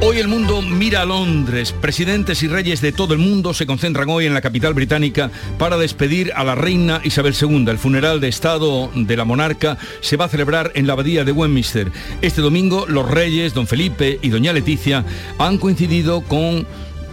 Hoy el mundo mira a Londres. Presidentes y reyes de todo el mundo se concentran hoy en la capital británica para despedir a la reina Isabel II. El funeral de Estado de la monarca se va a celebrar en la abadía de Westminster. Este domingo los reyes, don Felipe y doña Leticia, han coincidido con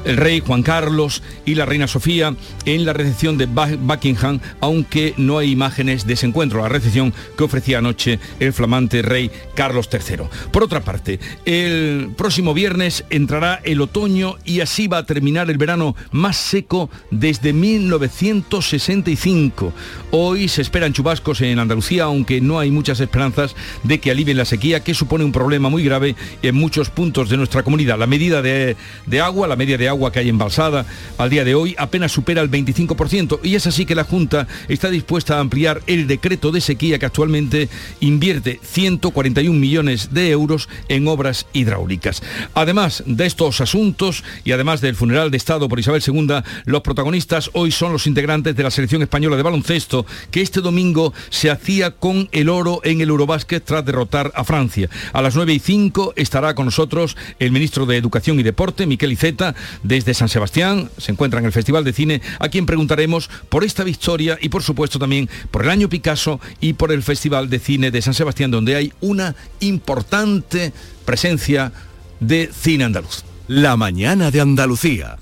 el rey Juan Carlos y la reina Sofía en la recepción de Buckingham, aunque no hay imágenes de ese encuentro, la recepción que ofrecía anoche el flamante rey Carlos III. Por otra parte, el próximo viernes entrará el otoño y así va a terminar el verano más seco desde 1965. Hoy se esperan chubascos en Andalucía, aunque no hay muchas esperanzas de que alivien la sequía, que supone un problema muy grave en muchos puntos de nuestra comunidad. La medida de, de agua, la media de agua, agua que hay embalsada al día de hoy apenas supera el 25% y es así que la Junta está dispuesta a ampliar el decreto de sequía que actualmente invierte 141 millones de euros en obras hidráulicas. Además de estos asuntos y además del funeral de Estado por Isabel II, los protagonistas hoy son los integrantes de la selección española de baloncesto que este domingo se hacía con el oro en el Eurobásquet tras derrotar a Francia. A las 9 y 5 estará con nosotros el ministro de Educación y Deporte, Miquel Iceta, desde San Sebastián, se encuentra en el Festival de Cine, a quien preguntaremos por esta victoria y por supuesto también por el año Picasso y por el Festival de Cine de San Sebastián, donde hay una importante presencia de cine andaluz. La mañana de Andalucía.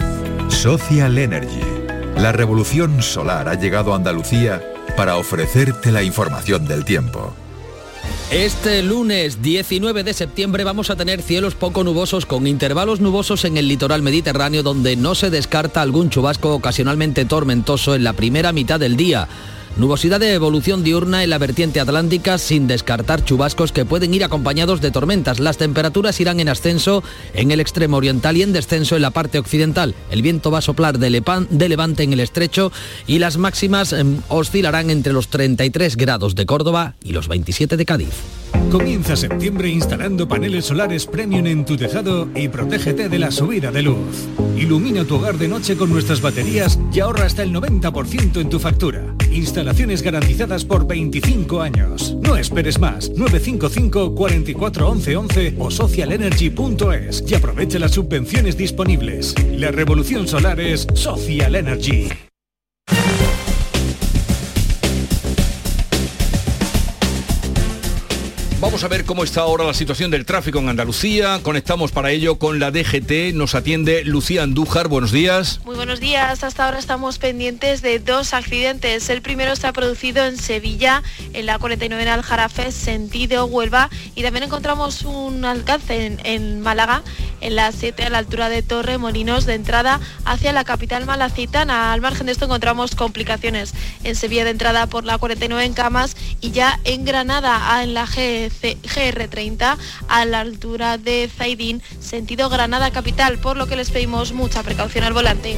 Social Energy. La revolución solar ha llegado a Andalucía para ofrecerte la información del tiempo. Este lunes 19 de septiembre vamos a tener cielos poco nubosos con intervalos nubosos en el litoral mediterráneo donde no se descarta algún chubasco ocasionalmente tormentoso en la primera mitad del día. Nubosidad de evolución diurna en la vertiente atlántica sin descartar chubascos que pueden ir acompañados de tormentas. Las temperaturas irán en ascenso en el extremo oriental y en descenso en la parte occidental. El viento va a soplar de, levante en el estrecho y las máximas em, oscilarán entre los 33 grados de Córdoba y los 27 de Cádiz. Comienza septiembre instalando paneles solares premium en tu tejado y protégete de la subida de luz. Ilumina tu hogar de noche con nuestras baterías y ahorra hasta el 90% en tu factura. Instalaciones garantizadas por 25 años. No esperes más. 955 44 11 o socialenergy.es y aprovecha las subvenciones disponibles. La revolución solar es Social Energy. Vamos a ver cómo está ahora la situación del tráfico en Andalucía. Conectamos para ello con la DGT. Nos atiende Lucía Andújar. Buenos días. Muy buenos días. Hasta ahora estamos pendientes de dos accidentes. El primero se ha producido en Sevilla, en la 49 Aljarafe, sentido Huelva. Y también encontramos un alcance en, en Málaga, en la 7 a la altura de Torre Molinos, de entrada hacia la capital malacitana. Al margen de esto encontramos complicaciones en Sevilla de entrada por la 49 en Camas y ya en Granada, en la G GR30 a la altura de Zaidín, sentido Granada Capital, por lo que les pedimos mucha precaución al volante.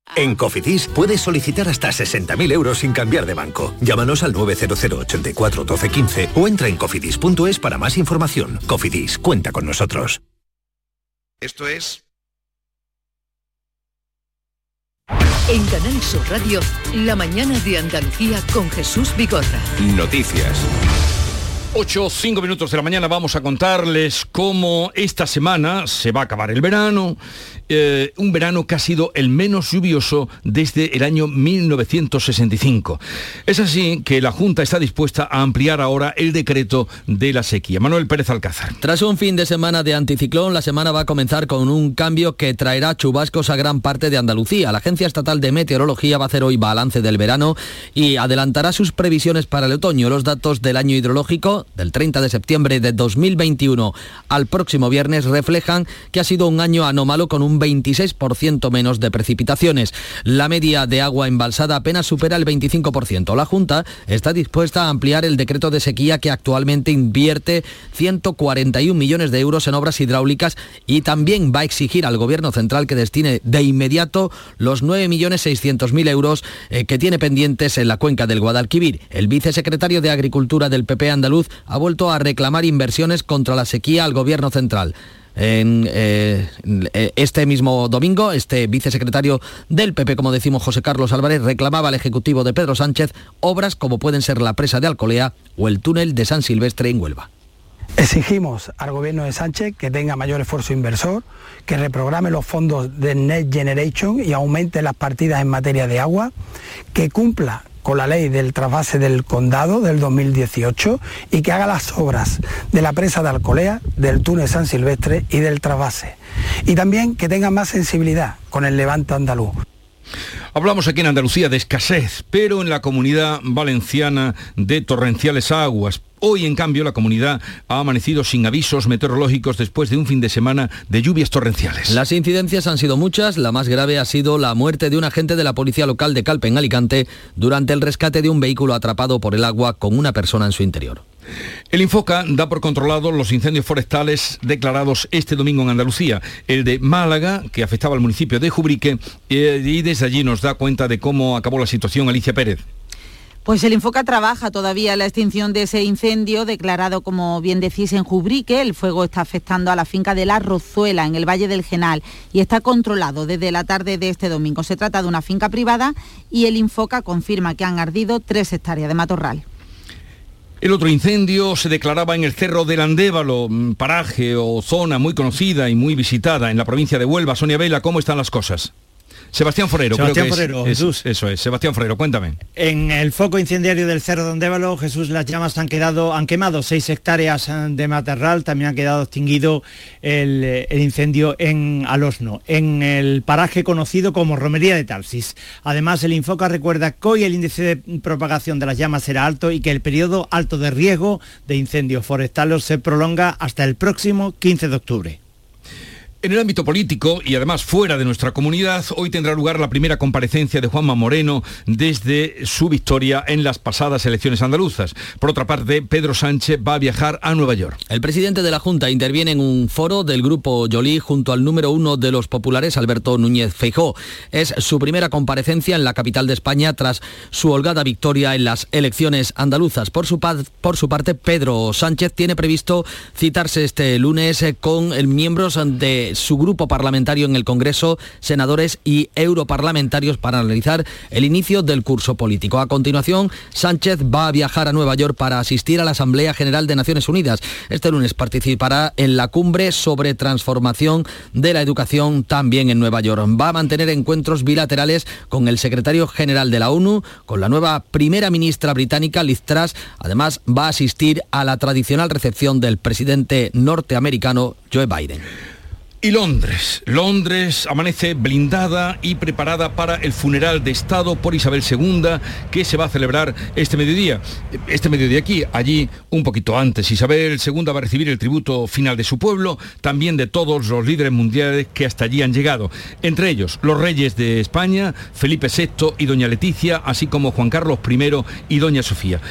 En Cofidis puedes solicitar hasta 60.000 euros sin cambiar de banco. Llámanos al 900 84 12 15 o entra en cofidis.es para más información. Cofidis, cuenta con nosotros. Esto es... En Canal Sur Radio, la mañana de Andalucía con Jesús Bigorra. Noticias. 8, 5 minutos de la mañana vamos a contarles cómo esta semana se va a acabar el verano, eh, un verano que ha sido el menos lluvioso desde el año 1965. Es así que la Junta está dispuesta a ampliar ahora el decreto de la sequía. Manuel Pérez Alcázar. Tras un fin de semana de anticiclón, la semana va a comenzar con un cambio que traerá chubascos a gran parte de Andalucía. La Agencia Estatal de Meteorología va a hacer hoy balance del verano y adelantará sus previsiones para el otoño. Los datos del año hidrológico del 30 de septiembre de 2021 al próximo viernes reflejan que ha sido un año anómalo con un 26% menos de precipitaciones. La media de agua embalsada apenas supera el 25%. La Junta está dispuesta a ampliar el decreto de sequía que actualmente invierte 141 millones de euros en obras hidráulicas y también va a exigir al Gobierno central que destine de inmediato los 9.600.000 euros eh, que tiene pendientes en la cuenca del Guadalquivir. El vicesecretario de Agricultura del PP andaluz ha vuelto a reclamar inversiones contra la sequía al Gobierno central. En, eh, este mismo domingo, este vicesecretario del PP, como decimos José Carlos Álvarez, reclamaba al Ejecutivo de Pedro Sánchez obras como pueden ser la presa de Alcolea o el túnel de San Silvestre en Huelva. Exigimos al gobierno de Sánchez que tenga mayor esfuerzo inversor, que reprograme los fondos de Next Generation y aumente las partidas en materia de agua, que cumpla con la ley del trasvase del condado del 2018 y que haga las obras de la presa de Alcolea, del túnel San Silvestre y del trasvase. Y también que tenga más sensibilidad con el levante andaluz. Hablamos aquí en Andalucía de escasez, pero en la comunidad valenciana de torrenciales aguas. Hoy, en cambio, la comunidad ha amanecido sin avisos meteorológicos después de un fin de semana de lluvias torrenciales. Las incidencias han sido muchas. La más grave ha sido la muerte de un agente de la policía local de Calpe, en Alicante, durante el rescate de un vehículo atrapado por el agua con una persona en su interior. El Infoca da por controlado los incendios forestales declarados este domingo en Andalucía. El de Málaga, que afectaba al municipio de Jubrique, eh, y desde allí nos da cuenta de cómo acabó la situación Alicia Pérez. Pues el Infoca trabaja todavía la extinción de ese incendio declarado, como bien decís, en Jubrique. El fuego está afectando a la finca de La Rozuela, en el Valle del Genal, y está controlado desde la tarde de este domingo. Se trata de una finca privada y el Infoca confirma que han ardido tres hectáreas de matorral. El otro incendio se declaraba en el Cerro del Andévalo, paraje o zona muy conocida y muy visitada en la provincia de Huelva. Sonia Vela, ¿cómo están las cosas? Sebastián Forero, Sebastián creo que Forero, es, Jesús. Eso es, Sebastián Forero, cuéntame. En el foco incendiario del Cerro de Ondévalo, Jesús, las llamas han quedado, han quemado seis hectáreas eh, de matorral, también ha quedado extinguido el, eh, el incendio en Alosno, en el paraje conocido como Romería de Talsis. Además, el Infoca recuerda que hoy el índice de propagación de las llamas será alto y que el periodo alto de riesgo de incendios forestales se prolonga hasta el próximo 15 de octubre. En el ámbito político y además fuera de nuestra comunidad, hoy tendrá lugar la primera comparecencia de Juanma Moreno desde su victoria en las pasadas elecciones andaluzas. Por otra parte, Pedro Sánchez va a viajar a Nueva York. El presidente de la Junta interviene en un foro del grupo Yolí junto al número uno de los populares, Alberto Núñez Feijó. Es su primera comparecencia en la capital de España tras su holgada victoria en las elecciones andaluzas. Por su, por su parte, Pedro Sánchez tiene previsto citarse este lunes eh, con miembros de su grupo parlamentario en el Congreso, senadores y europarlamentarios para analizar el inicio del curso político. A continuación, Sánchez va a viajar a Nueva York para asistir a la Asamblea General de Naciones Unidas. Este lunes participará en la cumbre sobre transformación de la educación también en Nueva York. Va a mantener encuentros bilaterales con el secretario general de la ONU, con la nueva primera ministra británica Liz Truss. Además, va a asistir a la tradicional recepción del presidente norteamericano Joe Biden. Y Londres. Londres amanece blindada y preparada para el funeral de Estado por Isabel II que se va a celebrar este mediodía. Este mediodía aquí, allí un poquito antes. Isabel II va a recibir el tributo final de su pueblo, también de todos los líderes mundiales que hasta allí han llegado. Entre ellos, los reyes de España, Felipe VI y doña Leticia, así como Juan Carlos I y doña Sofía.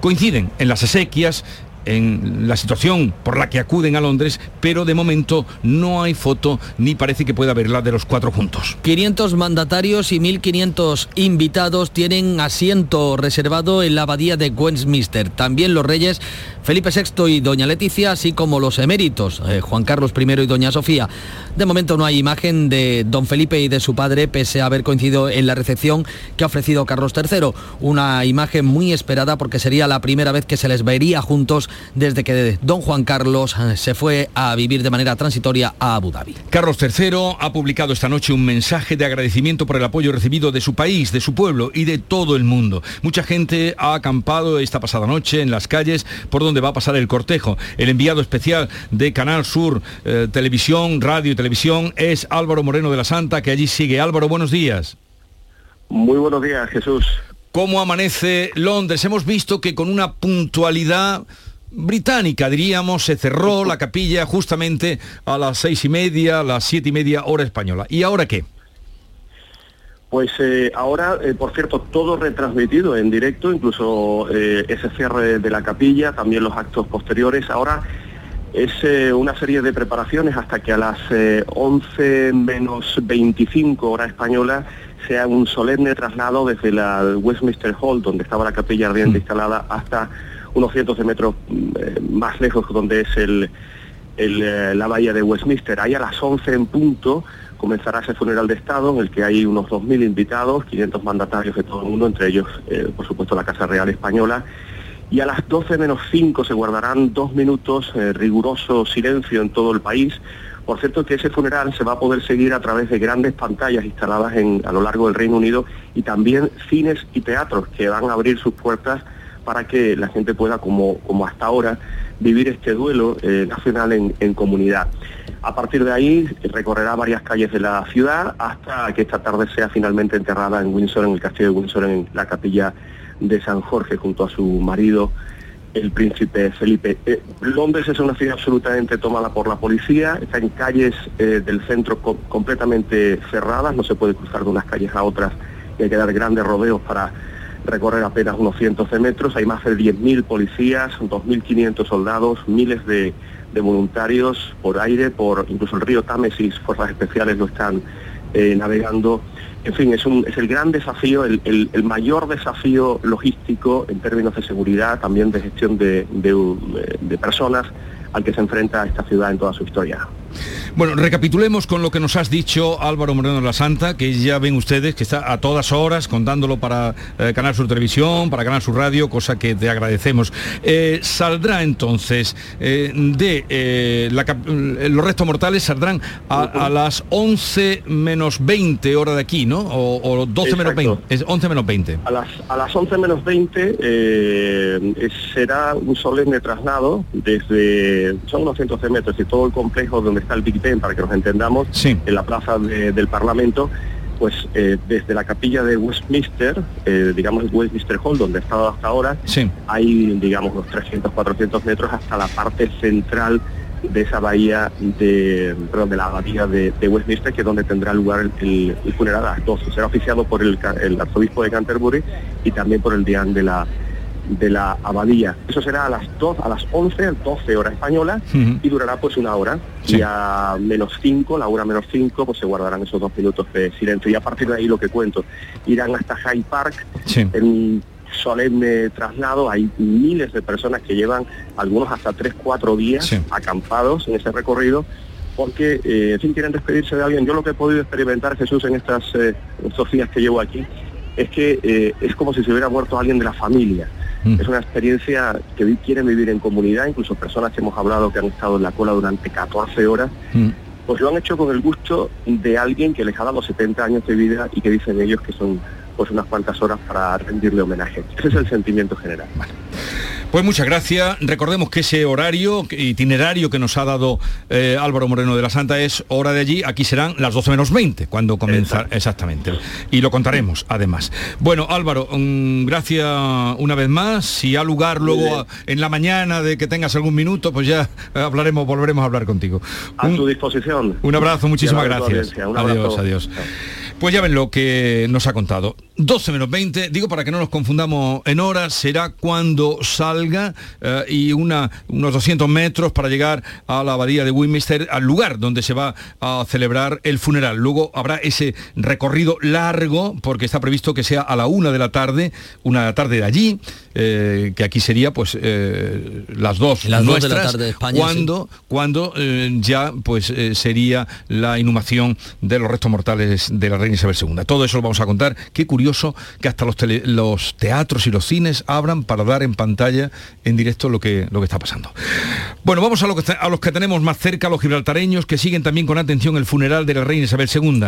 Coinciden en las exequias, en la situación por la que acuden a Londres, pero de momento no hay foto ni parece que pueda haberla de los cuatro juntos. 500 mandatarios y 1.500 invitados tienen asiento reservado en la abadía de Westminster. También los reyes Felipe VI y doña Leticia, así como los eméritos, eh, Juan Carlos I y doña Sofía. De momento no hay imagen de don Felipe y de su padre, pese a haber coincidido en la recepción que ha ofrecido Carlos III. Una imagen muy esperada porque sería la primera vez que se les vería juntos desde que don Juan Carlos eh, se fue a vivir de manera transitoria a Abu Dhabi. Carlos III ha publicado esta noche un mensaje de agradecimiento por el apoyo recibido de su país, de su pueblo y de todo el mundo. Mucha gente ha acampado esta pasada noche en las calles por donde va a pasar el cortejo. El enviado especial de Canal Sur eh, Televisión, Radio y Televisión es Álvaro Moreno de la Santa, que allí sigue. Álvaro, buenos días. Muy buenos días, Jesús. ¿Cómo amanece Londres? Hemos visto que con una puntualidad británica, diríamos, se cerró la capilla justamente a las seis y media, a las siete y media hora española. ¿Y ahora qué? Pues eh, ahora, eh, por cierto, todo retransmitido en directo, incluso eh, ese cierre de la capilla, también los actos posteriores. Ahora es una serie de preparaciones hasta que a las 11 menos 25 hora española sea un solemne traslado desde la Westminster Hall, donde estaba la capilla ardiente mm. instalada, hasta unos cientos de metros más lejos, donde es el, la bahía de Westminster. Ahí a las 11 en punto comenzará ese funeral de Estado en el que hay unos 2.000 invitados, 500 mandatarios de todo el mundo, entre ellos, eh, por supuesto, la Casa Real Española. Y a las 12 menos 5 se guardarán dos minutos, eh, riguroso silencio en todo el país. Por cierto que ese funeral se va a poder seguir a través de grandes pantallas instaladas en, a lo largo del Reino Unido y también cines y teatros que van a abrir sus puertas para que la gente pueda, como, como hasta ahora, vivir este duelo eh, nacional en, comunidad. A partir de ahí recorrerá varias calles de la ciudad hasta que esta tarde sea finalmente enterrada en Windsor, en el castillo de Windsor, en la capilla de San Jorge, junto a su marido, el príncipe Felipe. Eh, Londres es una ciudad absolutamente tomada por la policía, está en calles eh, del centro completamente cerradas, no se puede cruzar de unas calles a otras y hay que dar grandes rodeos para recorrer apenas unos cientos de metros. Hay más de 10.000 policías, 2.500 soldados, miles de, voluntarios por aire, por incluso el río Támesis, fuerzas especiales lo están eh, navegando. En fin, es, un, es el gran desafío, el, mayor desafío logístico en términos de seguridad, también de gestión de, de personas al que se enfrenta esta ciudad en toda su historia. Bueno, recapitulemos con lo que nos has dicho Álvaro Moreno de la Santa, que ya ven ustedes que está a todas horas contándolo para eh, Canal Sur Televisión, para Canal Sur Radio, cosa que te agradecemos. Eh, saldrá entonces eh, de los restos mortales, saldrán a, las 11 menos 20 hora de aquí, ¿no? O, 12 menos 20. Es 11 menos 20. A las, a las 11 menos 20 será un solemne traslado desde, son unos cientos de metros y todo el complejo donde está el Big Ben, para que nos entendamos, en la plaza del Parlamento, pues eh, desde la capilla de Westminster, eh, digamos Westminster Hall, donde he estado hasta ahora, hay, digamos, unos 300, 400 metros hasta la parte central de esa bahía de, perdón, de la abadía de, Westminster, que es donde tendrá lugar el, funeral a las 12. Será oficiado por el, el, arzobispo de Canterbury y también por el deán de la, de la abadía. Eso será a las 2, a las 11, 12 horas españolas y durará pues una hora. Y a menos 5, la hora menos 5, pues se guardarán esos dos minutos de silencio. Y a partir de ahí lo que cuento, irán hasta Hyde Park en un solemne traslado. Hay miles de personas que llevan algunos hasta 3, 4 días acampados en ese recorrido porque eh, si quieren despedirse de alguien. Yo lo que he podido experimentar, Jesús, en estas, eh, estos días que llevo aquí, es que eh, es como si se hubiera muerto alguien de la familia. Mm. Es una experiencia que quieren vivir en comunidad, incluso personas que hemos hablado que han estado en la cola durante 14 horas, mm. pues lo han hecho con el gusto de alguien que les ha dado 70 años de vida y que dicen ellos que son pues unas cuantas horas para rendirle homenaje. Ese es el sentimiento general. Pues muchas gracias. Recordemos que ese horario, itinerario que nos ha dado eh, Álvaro Moreno de la Santa es hora de allí. Aquí serán las 12 menos 20 cuando comienza exactamente. Y lo contaremos además. Bueno, Álvaro, mm, gracias una vez más. Si ha lugar luego en la mañana de que tengas algún minuto, pues ya hablaremos, volveremos a hablar contigo. A tu disposición. Un abrazo, muchísimas gracias. Adiós, adiós. Pues ya ven lo que nos ha contado. 12 menos 20, digo para que no nos confundamos en horas, será cuando salga eh, y unos 200 metros para llegar a la abadía de Westminster, al lugar donde se va a celebrar el funeral. Luego habrá ese recorrido largo, porque está previsto que sea a la una de la tarde, una de la tarde de allí, eh, que aquí sería pues eh, las dos las dos de la tarde de España, cuando, cuando ya pues sería la inhumación de los restos mortales de la reina Isabel II. Todo eso lo vamos a contar. Qué curioso que hasta los, los teatros y los cines abran para dar en pantalla en directo lo que, lo que está pasando. Bueno, vamos a, lo que, a los que tenemos más cerca, los gibraltareños, que siguen también con atención el funeral de la reina Isabel II.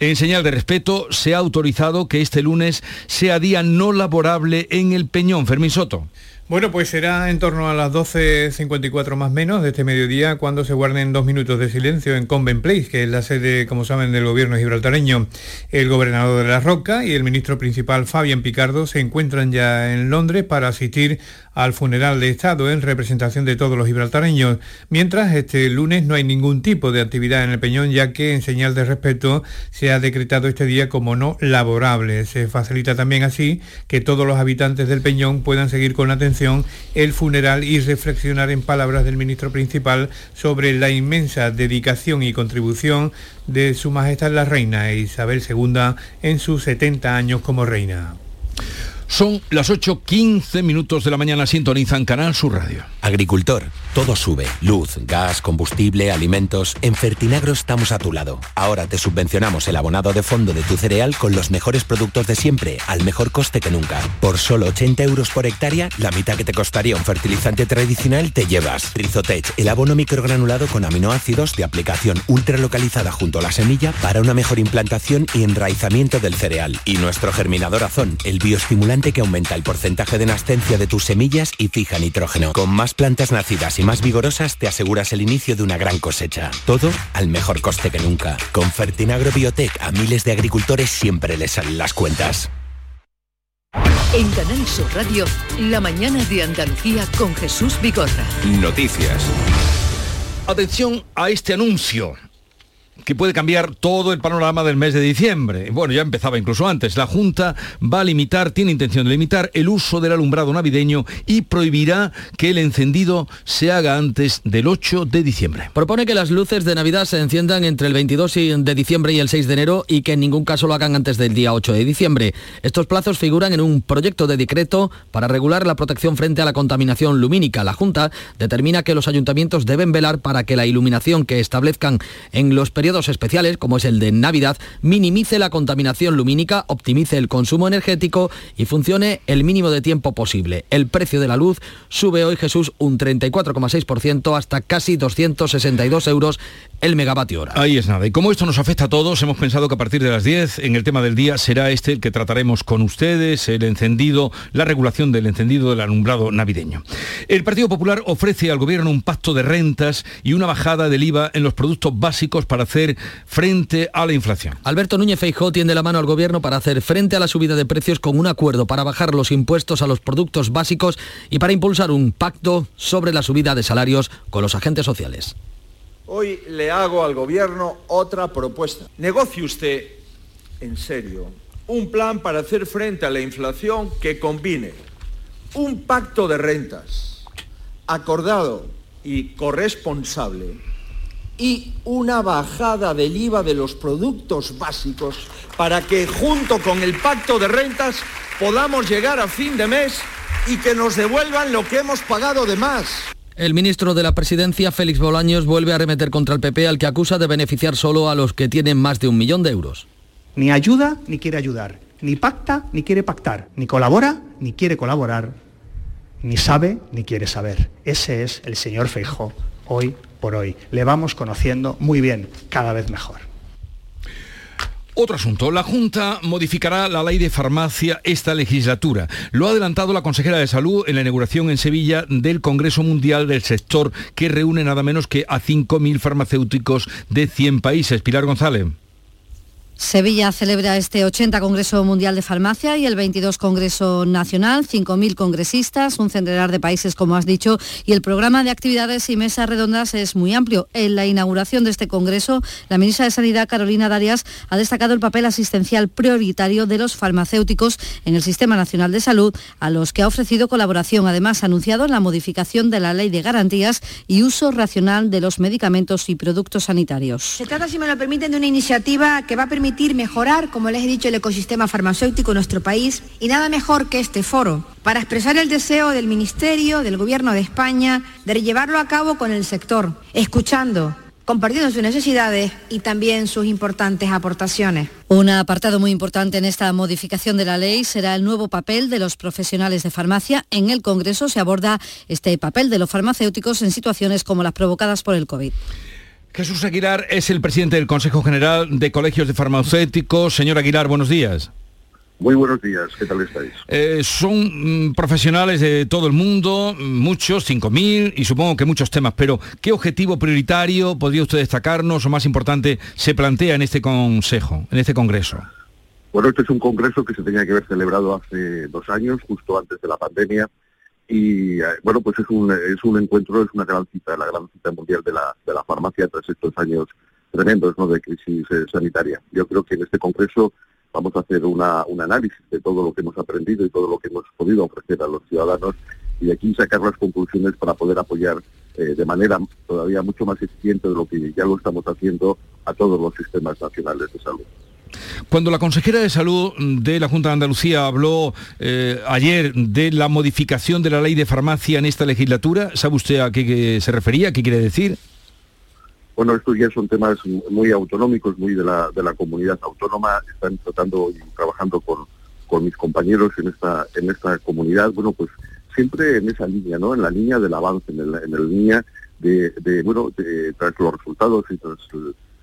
En señal de respeto, se ha autorizado que este lunes sea día no laborable en el Peñón. Fermín Soto. Bueno, pues será en torno a las 12.54 más menos de este mediodía cuando se guarden dos minutos de silencio en Convent Place, que es la sede, como saben, del gobierno gibraltareño. El gobernador de La Roca y el ministro principal Fabián Picardo se encuentran ya en Londres para asistir al funeral de Estado en representación de todos los gibraltareños, mientras este lunes no hay ningún tipo de actividad en el Peñón, ya que en señal de respeto se ha decretado este día como no laborable. Se facilita también así que todos los habitantes del Peñón puedan seguir con atención el funeral y reflexionar en palabras del ministro principal sobre la inmensa dedicación y contribución de Su Majestad la Reina Isabel II en sus 70 años como reina. Son las 8.15 minutos de la mañana, sintonizan Canal Sur Radio. Agricultor, todo sube. Luz, gas, combustible, alimentos. En Fertinagro estamos a tu lado. Ahora te subvencionamos el abonado de fondo de tu cereal con los mejores productos de siempre, al mejor coste que nunca. Por solo 80 euros por hectárea, la mitad que te costaría un fertilizante tradicional te llevas. Rizotech, el abono microgranulado con aminoácidos de aplicación ultralocalizada junto a la semilla para una mejor implantación y enraizamiento del cereal. Y nuestro germinador azón, el bioestimulante que aumenta el porcentaje de nascencia de tus semillas y fija nitrógeno. Con más plantas nacidas y más vigorosas te aseguras el inicio de una gran cosecha. Todo al mejor coste que nunca. Con Fertinagro Biotech a miles de agricultores siempre les salen las cuentas. En Canal Sur Radio, la mañana de Andalucía con Jesús Bigorra. Noticias. Atención a este anuncio que puede cambiar todo el panorama del mes de diciembre. Bueno, ya empezaba incluso antes. La Junta va a limitar, tiene intención de limitar el uso del alumbrado navideño y prohibirá que el encendido se haga antes del 8 de diciembre. Propone que las luces de Navidad se enciendan entre el 22 de diciembre y el 6 de enero y que en ningún caso lo hagan antes del día 8 de diciembre. Estos plazos figuran en un proyecto de decreto para regular la protección frente a la contaminación lumínica. La Junta determina que los ayuntamientos deben velar para que la iluminación que establezcan en los periodos especiales, como es el de Navidad, minimice la contaminación lumínica, optimice el consumo energético y funcione el mínimo de tiempo posible. El precio de la luz sube hoy, Jesús, un 34,6% hasta casi 262 euros el megavatio hora. Ahí es nada. Y como esto nos afecta a todos, hemos pensado que a partir de las 10, en el tema del día, será este el que trataremos con ustedes, el encendido, la regulación del encendido del alumbrado navideño. El Partido Popular ofrece al Gobierno un pacto de rentas y una bajada del IVA en los productos básicos para hacer frente a la inflación. Alberto Núñez Feijóo tiende la mano al gobierno para hacer frente a la subida de precios con un acuerdo para bajar los impuestos a los productos básicos y para impulsar un pacto sobre la subida de salarios con los agentes sociales. Hoy le hago al gobierno otra propuesta. Negocie usted, en serio, un plan para hacer frente a la inflación que combine un pacto de rentas acordado y corresponsable y una bajada del IVA de los productos básicos para que junto con el pacto de rentas podamos llegar a fin de mes y que nos devuelvan lo que hemos pagado de más. El ministro de la Presidencia, Félix Bolaños, vuelve a remeter contra el PP al que acusa de beneficiar solo a los que tienen más de un millón de euros. Ni ayuda ni quiere ayudar, ni pacta ni quiere pactar, ni colabora ni quiere colaborar, ni sabe ni quiere saber. Ese es el señor Feijó hoy por hoy. Le vamos conociendo muy bien, cada vez mejor. Otro asunto, la Junta modificará la ley de farmacia esta legislatura. Lo ha adelantado la consejera de Salud en la inauguración en Sevilla del Congreso Mundial del Sector, que reúne nada menos que a 5.000 farmacéuticos de 100 países. Pilar González. Sevilla celebra este 80 Congreso Mundial de Farmacia y el 22 Congreso Nacional, 5.000 congresistas, un centenar de países, como has dicho, y el programa de actividades y mesas redondas es muy amplio. En la inauguración de este Congreso, la ministra de Sanidad, Carolina Darias, ha destacado el papel asistencial prioritario de los farmacéuticos en el Sistema Nacional de Salud, a los que ha ofrecido colaboración. Además, ha anunciado la modificación de la Ley de Garantías y uso racional de los medicamentos y productos sanitarios. Se trata, si me lo permiten, de una iniciativa que va a permitir mejorar, como les he dicho, el ecosistema farmacéutico en nuestro país y nada mejor que este foro para expresar el deseo del Ministerio, del Gobierno de España, de llevarlo a cabo con el sector, escuchando, compartiendo sus necesidades y también sus importantes aportaciones. Un apartado muy importante en esta modificación de la ley será el nuevo papel de los profesionales de farmacia. En el Congreso se aborda este papel de los farmacéuticos en situaciones como las provocadas por el COVID. Jesús Aguilar es el presidente del Consejo General de Colegios de Farmacéuticos. Señor Aguilar, buenos días. Muy buenos días, ¿qué tal estáis? Eh, son mm, profesionales de todo el mundo, muchos, 5.000 y supongo que muchos temas, pero ¿qué objetivo prioritario podría usted destacarnos o más importante se plantea en este Consejo, en este Congreso? Bueno, este es un Congreso que se tenía que haber celebrado hace dos años, justo antes de la pandemia, y eh, bueno, pues es un, es un encuentro, es una gran cita, la gran cita mundial de la, de la farmacia tras estos años tremendos ¿no? de crisis eh, sanitaria. Yo creo que en este Congreso vamos a hacer una, un análisis de todo lo que hemos aprendido y todo lo que hemos podido ofrecer a los ciudadanos y aquí sacar las conclusiones para poder apoyar eh, de manera todavía mucho más eficiente de lo que ya lo estamos haciendo a todos los sistemas nacionales de salud. Cuando la consejera de Salud de la Junta de Andalucía habló eh, ayer de la modificación de la ley de farmacia en esta legislatura, ¿sabe usted a qué se refería? ¿Qué quiere decir? Bueno, estos ya son temas muy autonómicos, muy de la, de la comunidad autónoma. Están tratando y trabajando con, con mis compañeros en esta, en esta comunidad. Bueno, pues siempre en esa línea, ¿no? En la línea del avance, en, la línea de, de, bueno, de, tras los resultados y tras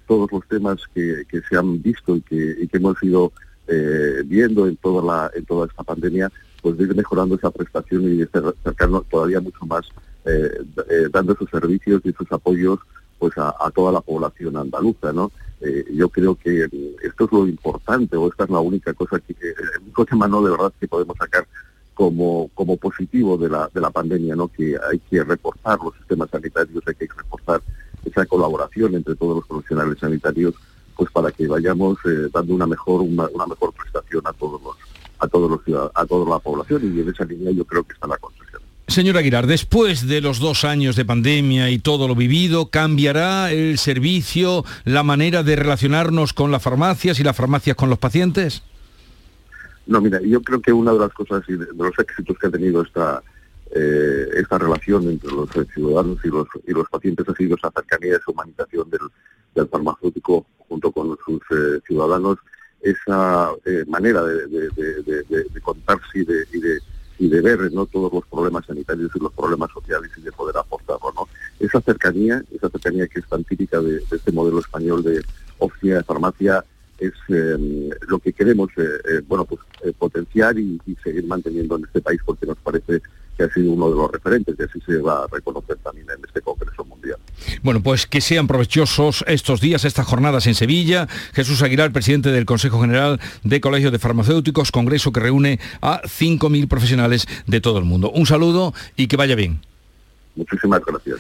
todos los temas que, que se han visto y que, que hemos ido eh, viendo en toda la, en toda esta pandemia, pues ir mejorando esa prestación y acercarnos todavía mucho más, eh, eh, dando esos servicios y esos apoyos pues a, toda la población andaluza, ¿no? Yo creo que esto es lo importante o esta es la única cosa que, el único tema no de verdad que podemos sacar como, como positivo de la, de la pandemia, ¿no? Que hay que reforzar los sistemas sanitarios, hay que reforzar esa colaboración entre todos los profesionales sanitarios, pues para que vayamos eh, dando una mejor, una, mejor prestación a todos los, a todos los a toda la población y en esa línea yo creo que está la cosa. Señor Aguilar, después de los dos años de pandemia y todo lo vivido, ¿cambiará el servicio, la manera de relacionarnos con las farmacias y las farmacias con los pacientes? No, mira, yo creo que una de las cosas y de, los éxitos que ha tenido esta, eh, esta relación entre los ciudadanos y los, y los pacientes ha sido esa cercanía, esa humanización del, farmacéutico junto con sus eh, ciudadanos, esa eh, manera de, de, contarse y de y de ver ¿no? todos los problemas sanitarios y los problemas sociales y de poder aportarlo. ¿no? Esa cercanía, esa cercanía que es tan típica de, este modelo español de oficina de farmacia, es eh, lo que queremos eh, eh, bueno pues potenciar y, seguir manteniendo en este país porque nos parece que ha sido uno de los referentes y así se va a reconocer también en este Congreso Mundial. Bueno, pues que sean provechosos estos días, estas jornadas en Sevilla. Jesús Aguilar, presidente del Consejo General de Colegios de Farmacéuticos, congreso que reúne a 5.000 profesionales de todo el mundo. Un saludo y que vaya bien. Muchísimas gracias.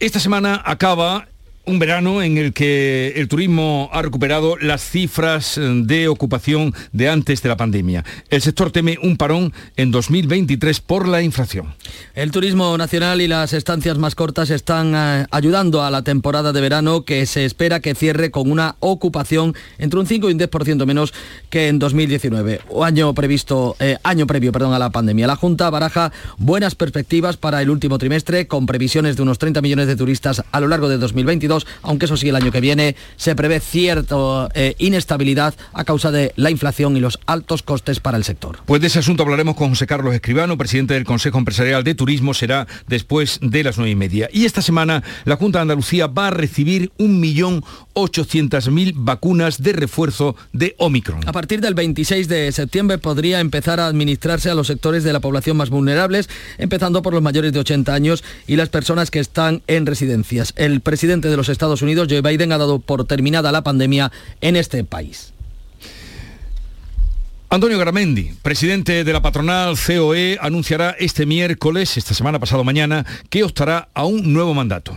Esta semana acaba un verano en el que el turismo ha recuperado las cifras de ocupación de antes de la pandemia. El sector teme un parón en 2023 por la inflación. El turismo nacional y las estancias más cortas están eh, ayudando a la temporada de verano que se espera que cierre con una ocupación entre un 5 y un 10% menos que en 2019, o año previsto, eh, año previo, perdón, a la pandemia. La Junta baraja buenas perspectivas para el último trimestre con previsiones de unos 30 millones de turistas a lo largo de 2022 aunque eso sí, el año que viene se prevé cierta eh, inestabilidad a causa de la inflación y los altos costes para el sector. Pues de ese asunto hablaremos con José Carlos Escribano, presidente del Consejo Empresarial de Turismo, será después de las nueve y media. Y esta semana la Junta de Andalucía va a recibir 1.800.000 vacunas de refuerzo de Omicron. A partir del 26 de septiembre podría empezar a administrarse a los sectores de la población más vulnerables, empezando por los mayores de 80 años y las personas que están en residencias. El presidente de los Estados Unidos, Joe Biden, ha dado por terminada la pandemia en este país. Antonio Garamendi, presidente de la patronal COE, anunciará este miércoles, esta semana pasado mañana, que optará a un nuevo mandato.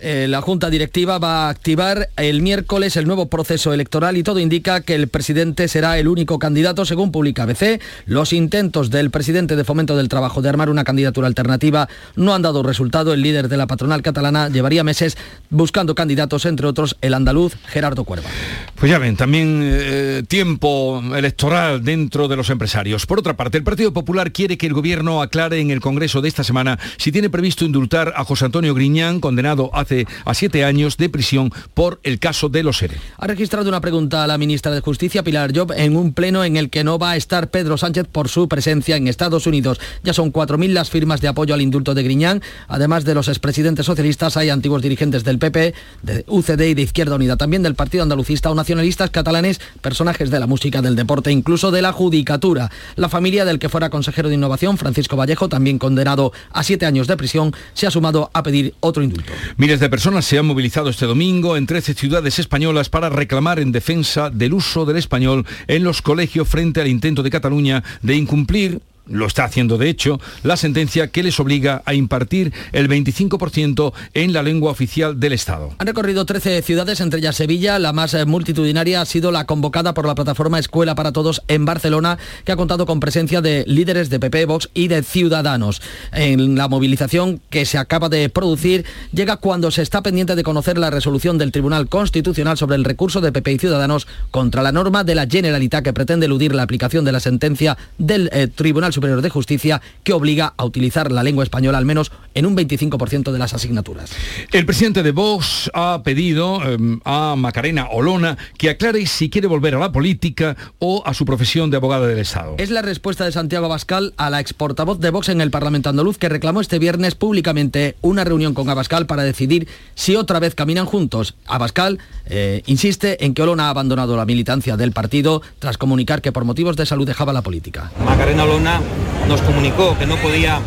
Eh, la Junta Directiva va a activar el miércoles el nuevo proceso electoral y todo indica que el presidente será el único candidato, según publica ABC. Los intentos del presidente de Fomento del Trabajo de armar una candidatura alternativa no han dado resultado. El líder de la patronal catalana llevaría meses buscando candidatos, entre otros el andaluz Gerardo Cuerva. Pues ya ven, también eh, tiempo electoral dentro de los empresarios. Por otra parte, el Partido Popular quiere que el gobierno aclare en el Congreso de esta semana si tiene previsto indultar a José Antonio Griñán, condenado a hace a siete años de prisión por el caso de los ERE. Ha registrado una pregunta a la ministra de Justicia, Pilar Job, en un pleno en el que no va a estar Pedro Sánchez por su presencia en Estados Unidos. Ya son 4.000 las firmas de apoyo al indulto de Griñán. Además de los expresidentes socialistas, hay antiguos dirigentes del PP, de UCD y de Izquierda Unida, también del Partido Andalucista o nacionalistas catalanes, personajes de la música, del deporte, incluso de la judicatura. La familia del que fuera consejero de Innovación, Francisco Vallejo, también condenado a siete años de prisión, se ha sumado a pedir otro indulto. Miles de personas se han movilizado este domingo en 13 ciudades españolas para reclamar en defensa del uso del español en los colegios frente al intento de Cataluña de incumplir lo está haciendo de hecho, la sentencia que les obliga a impartir el 25% en la lengua oficial del Estado. Han recorrido 13 ciudades, entre ellas Sevilla. La más eh, multitudinaria ha sido la convocada por la plataforma Escuela para Todos en Barcelona, que ha contado con presencia de líderes de PP, Vox y de Ciudadanos. En la movilización que se acaba de producir llega cuando se está pendiente de conocer la resolución del Tribunal Constitucional sobre el recurso de PP y Ciudadanos contra la norma de la Generalitat que pretende eludir la aplicación de la sentencia del eh, Tribunal Superior de Justicia que obliga a utilizar la lengua española al menos en un 25% de las asignaturas. El presidente de Vox ha pedido eh, a Macarena Olona que aclare si quiere volver a la política o a su profesión de abogada del Estado. Es la respuesta de Santiago Abascal a la exportavoz de Vox en el Parlamento andaluz que reclamó este viernes públicamente una reunión con Abascal para decidir si otra vez caminan juntos. Abascal eh, insiste en que Olona ha abandonado la militancia del partido tras comunicar que por motivos de salud dejaba la política. Macarena Olona nos comunicó que no podía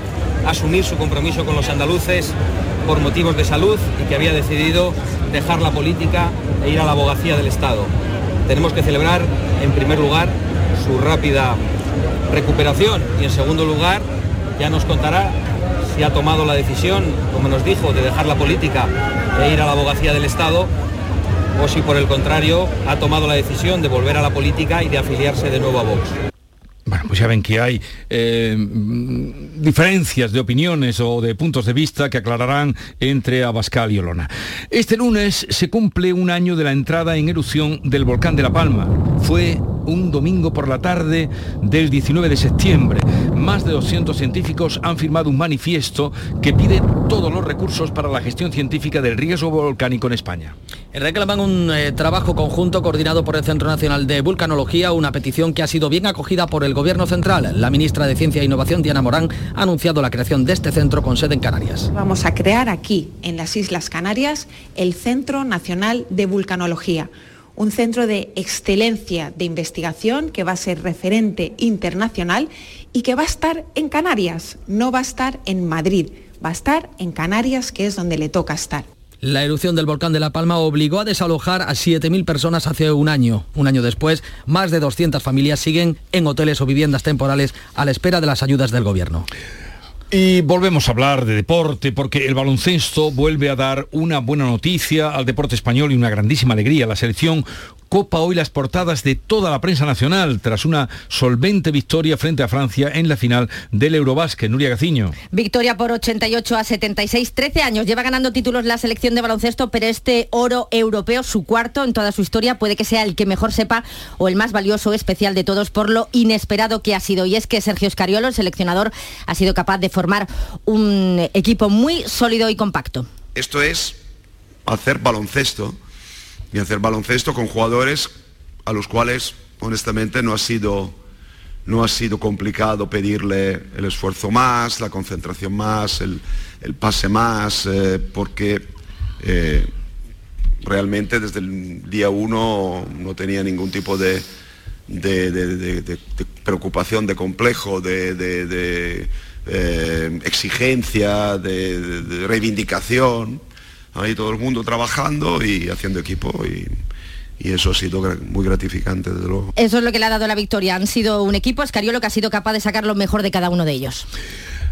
asumir su compromiso con los andaluces por motivos de salud y que había decidido dejar la política e ir a la abogacía del Estado. Tenemos que celebrar, en primer lugar, su rápida recuperación y, en segundo lugar, ya nos contará si ha tomado la decisión, como nos dijo, de dejar la política e ir a la abogacía del Estado o si por el contrario ha tomado la decisión de volver a la política y de afiliarse de nuevo a Vox. Bueno, pues ya ven que hay eh, diferencias de opiniones o de puntos de vista que aclararán entre Abascal y Olona. Este lunes se cumple un año de la entrada en erupción del volcán de La Palma. Fue un domingo por la tarde del 19 de septiembre. Más de 200 científicos han firmado un manifiesto que pide todos los recursos para la gestión científica del riesgo volcánico en España. Reclaman un eh, trabajo conjunto coordinado por el Centro Nacional de Vulcanología, una petición que ha sido bien acogida por el Gobierno Central. La ministra de Ciencia e Innovación, Diana Morán, ha anunciado la creación de este centro con sede en Canarias. Vamos a crear aquí, en las Islas Canarias, el Centro Nacional de Vulcanología un centro de excelencia de investigación que va a ser referente internacional y que va a estar en Canarias, no va a estar en Madrid, va a estar en Canarias, que es donde le toca estar. La erupción del volcán de La Palma obligó a desalojar a 7.000 personas hace un año. Un año después, más de 200 familias siguen en hoteles o viviendas temporales a la espera de las ayudas del gobierno. Y volvemos a hablar de deporte porque el baloncesto vuelve a dar una buena noticia al deporte español y una grandísima alegría. La selección copa hoy las portadas de toda la prensa nacional tras una solvente victoria frente a Francia en la final del Eurobásquet. Nuria Gaciño. Victoria por 88 a 76, 13 años. Lleva ganando títulos la selección de baloncesto, pero este oro europeo, su cuarto en toda su historia, puede que sea el que mejor sepa o el más valioso, especial de todos por lo inesperado que ha sido. Y es que Sergio Scariolo, el seleccionador, ha sido capaz de formar un equipo muy sólido y compacto. Esto es hacer baloncesto y hacer baloncesto con jugadores a los cuales honestamente no ha sido no ha sido complicado pedirle el esfuerzo más, la concentración más, el, pase más, eh, porque eh, realmente desde el día uno no tenía ningún tipo de, preocupación, de complejo, de, eh, exigencia, de reivindicación ahí todo el mundo trabajando y haciendo equipo y, eso ha sido muy gratificante, desde luego. Eso es lo que le ha dado la victoria. Han sido un equipo, Escariolo, que ha sido capaz de sacar lo mejor de cada uno de ellos.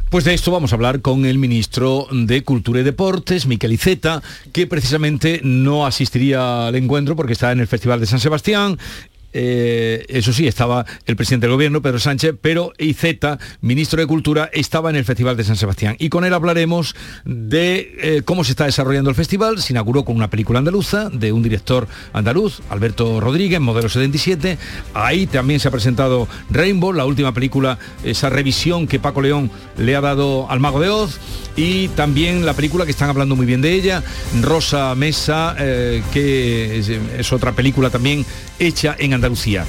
Pues de esto vamos a hablar con el ministro de Cultura y Deportes, Miquel Iceta, que precisamente no asistiría al encuentro porque está en el Festival de San Sebastián eh, eso sí, estaba el presidente del gobierno, Pedro Sánchez, pero Iceta, ministro de Cultura, estaba en el Festival de San Sebastián. Y con él hablaremos de eh, cómo se está desarrollando el festival. Se inauguró con una película andaluza de un director andaluz, Alberto Rodríguez, modelo 77. Ahí también se ha presentado Rainbow, la última película, esa revisión que Paco León le ha dado al Mago de Oz. Y también la película que están hablando muy bien de ella, Rosa Mesa, eh, que es otra película también hecha en Andalucía.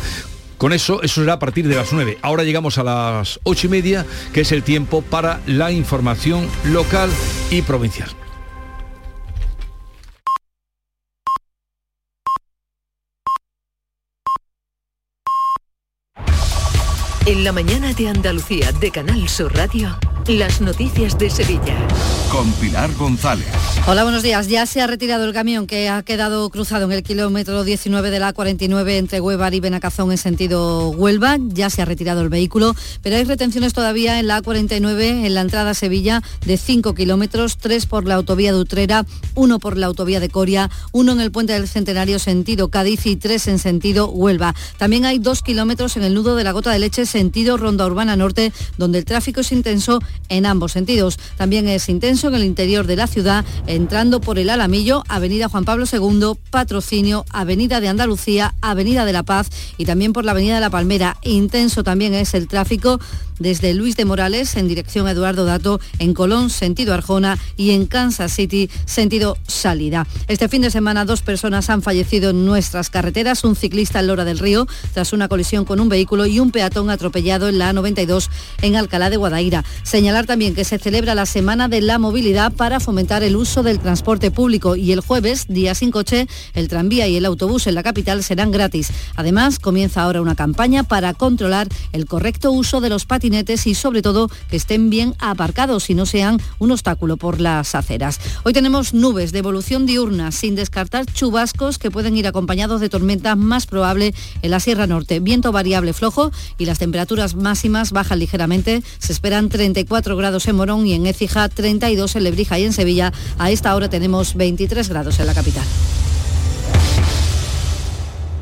Con eso, eso será a partir de las 9. Ahora llegamos a las 8 y media, que es el tiempo para la información local y provincial. En la mañana de Andalucía de Canal Sur Radio. Las noticias de Sevilla. Con Pilar González. Hola, buenos días. Ya se ha retirado el camión que ha quedado cruzado en el kilómetro 19 de la 49 entre Huevar y Benacazón en sentido Huelva. Ya se ha retirado el vehículo, pero hay retenciones todavía en la 49 en la entrada a Sevilla de 5 kilómetros, 3 por la autovía de Utrera, 1 por la autovía de Coria, 1 en el puente del Centenario sentido Cádiz y 3 en sentido Huelva. También hay 2 kilómetros en el nudo de la Gota de Leche sentido Ronda Urbana Norte, donde el tráfico es intenso en ambos sentidos. También es intenso en el interior de la ciudad, entrando por el Alamillo, Avenida Juan Pablo II, Patrocinio, Avenida de Andalucía, Avenida de la Paz y también por la Avenida de la Palmera. Intenso también es el tráfico desde Luis de Morales en dirección a Eduardo Dato, en Colón, sentido Arjona y en Kansas City, sentido salida. Este fin de semana dos personas han fallecido en nuestras carreteras, un ciclista en Lora del Río tras una colisión con un vehículo y un peatón atropellado en la A92 en Alcalá de Guadaira. Señalar también que se celebra la Semana de la Movilidad para fomentar el uso del transporte público y el jueves, día sin coche, el tranvía y el autobús en la capital serán gratis. Además, comienza ahora una campaña para controlar el correcto uso de los patinetes y sobre todo que estén bien aparcados y no sean un obstáculo por las aceras. Hoy tenemos nubes de evolución diurna sin descartar chubascos que pueden ir acompañados de tormentas más probable en la Sierra Norte. Viento variable flojo y las temperaturas máximas bajan ligeramente. Se esperan 34 grados en Morón y en Écija, 32 en Lebrija y en Sevilla. A esta hora tenemos 23 grados en la capital.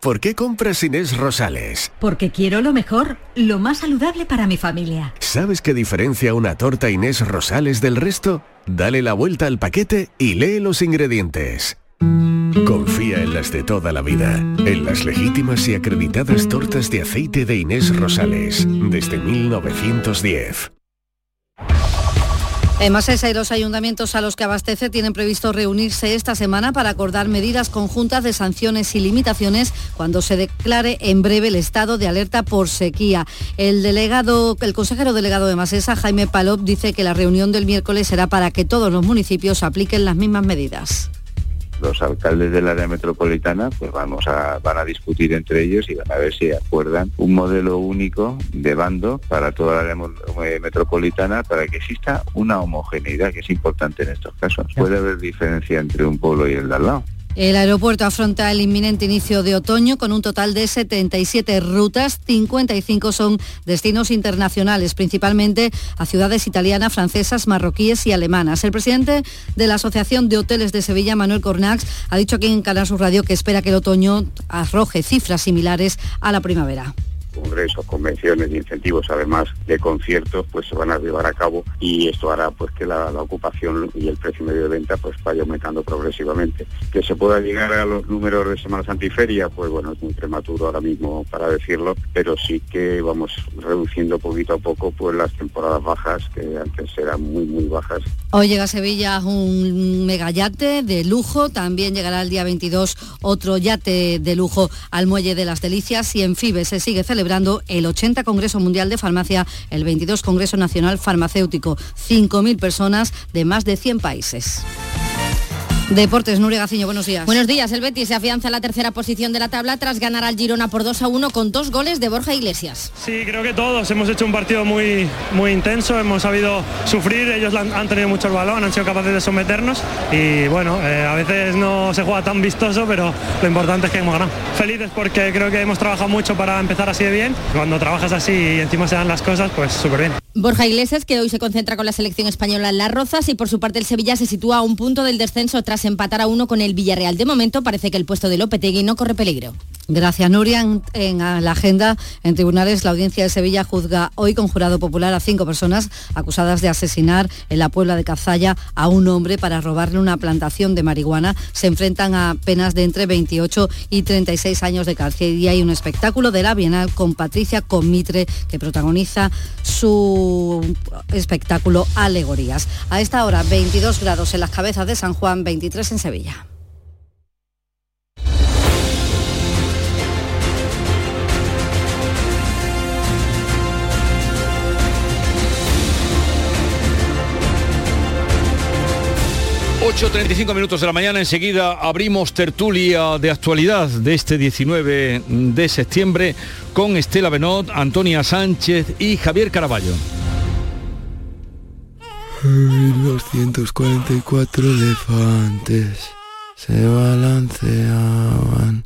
¿Por qué compras Inés Rosales? Porque quiero lo mejor, lo más saludable para mi familia. ¿Sabes qué diferencia una torta Inés Rosales del resto? Dale la vuelta al paquete y lee los ingredientes. Confía en las de toda la vida, en las legítimas y acreditadas tortas de aceite de Inés Rosales, desde 1910. En Masesa y los ayuntamientos a los que abastece tienen previsto reunirse esta semana para acordar medidas conjuntas de sanciones y limitaciones cuando se declare en breve el estado de alerta por sequía. El delegado, el consejero delegado de Masesa, Jaime Palop, dice que la reunión del miércoles será para que todos los municipios apliquen las mismas medidas los alcaldes del área metropolitana pues vamos a, van a discutir entre ellos y van a ver si acuerdan un modelo único de bando para toda la área eh, metropolitana para que exista una homogeneidad que es importante en estos casos. Puede haber diferencia entre un pueblo y el de al lado el aeropuerto afronta el inminente inicio de otoño con un total de 77 rutas, 55 son destinos internacionales, principalmente a ciudades italianas, francesas, marroquíes y alemanas. El presidente de la Asociación de Hoteles de Sevilla, Manuel Cornax, ha dicho aquí en Canal Sur Radio que espera que el otoño arroje cifras similares a la primavera congresos, convenciones y incentivos, además de conciertos, pues se van a llevar a cabo y esto hará pues que la, ocupación y el precio medio de venta pues vaya aumentando progresivamente. Que se pueda llegar a los números de Semana Santiferia, pues bueno, es muy prematuro ahora mismo para decirlo, pero sí que vamos reduciendo poquito a poco pues las temporadas bajas que antes eran muy muy bajas. Hoy llega Sevilla un megayate de lujo, también llegará el día 22 otro yate de lujo al Muelle de las Delicias y en Fibes se sigue celebrando celebrando el 80 Congreso Mundial de Farmacia, el 22 Congreso Nacional Farmacéutico. 5.000 personas de más de 100 países. Deportes, Nuria Gaciño, buenos días. Buenos días, el Betis se afianza en la tercera posición de la tabla tras ganar al Girona por 2 a 1 con dos goles de Borja Iglesias. Sí, creo que todos hemos hecho un partido muy, muy intenso, hemos sabido sufrir, ellos han tenido mucho el balón, han sido capaces de someternos y bueno, eh, a veces no se juega tan vistoso, pero lo importante es que hemos ganado. Felices porque creo que hemos trabajado mucho para empezar así de bien. Cuando trabajas así y encima se dan las cosas, pues súper bien. Borja Iglesias, que hoy se concentra con la selección española en Las Rozas y por su parte el Sevilla se sitúa a un punto del descenso tras empatar a uno con el Villarreal. De momento parece que el puesto de Lopetegui no corre peligro. Gracias, Nuria. En, la agenda, en tribunales, la audiencia de Sevilla juzga hoy con jurado popular a cinco personas acusadas de asesinar en la Puebla de Cazalla a un hombre para robarle una plantación de marihuana. Se enfrentan a penas de entre 28 y 36 años de cárcel. Y hay un espectáculo de la Bienal con Patricia Comitre, que protagoniza su espectáculo Alegorías. A esta hora, 22 grados en las cabezas de San Juan, 23 en Sevilla. 8.35 minutos de la mañana, enseguida abrimos tertulia de actualidad de este 19 de septiembre con Estela Benot, Antonia Sánchez y Javier Caraballo. 244 elefantes se balanceaban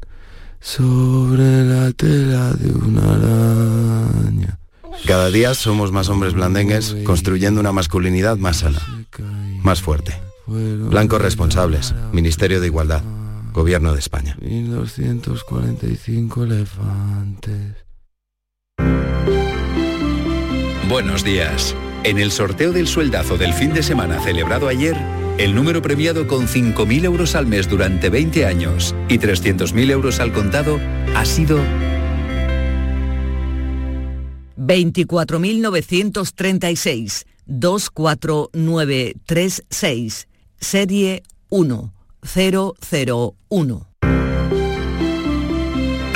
sobre la tela de una araña. Cada día somos más hombres blandengues construyendo una masculinidad más sana, más fuerte. Blancos responsables, Ministerio de Igualdad, Gobierno de España. 1245 elefantes. Buenos días. En el sorteo del sueldazo del fin de semana celebrado ayer, el número premiado con 5.000 euros al mes durante 20 años y 300.000 euros al contado ha sido 24.936 24936 serie 1001.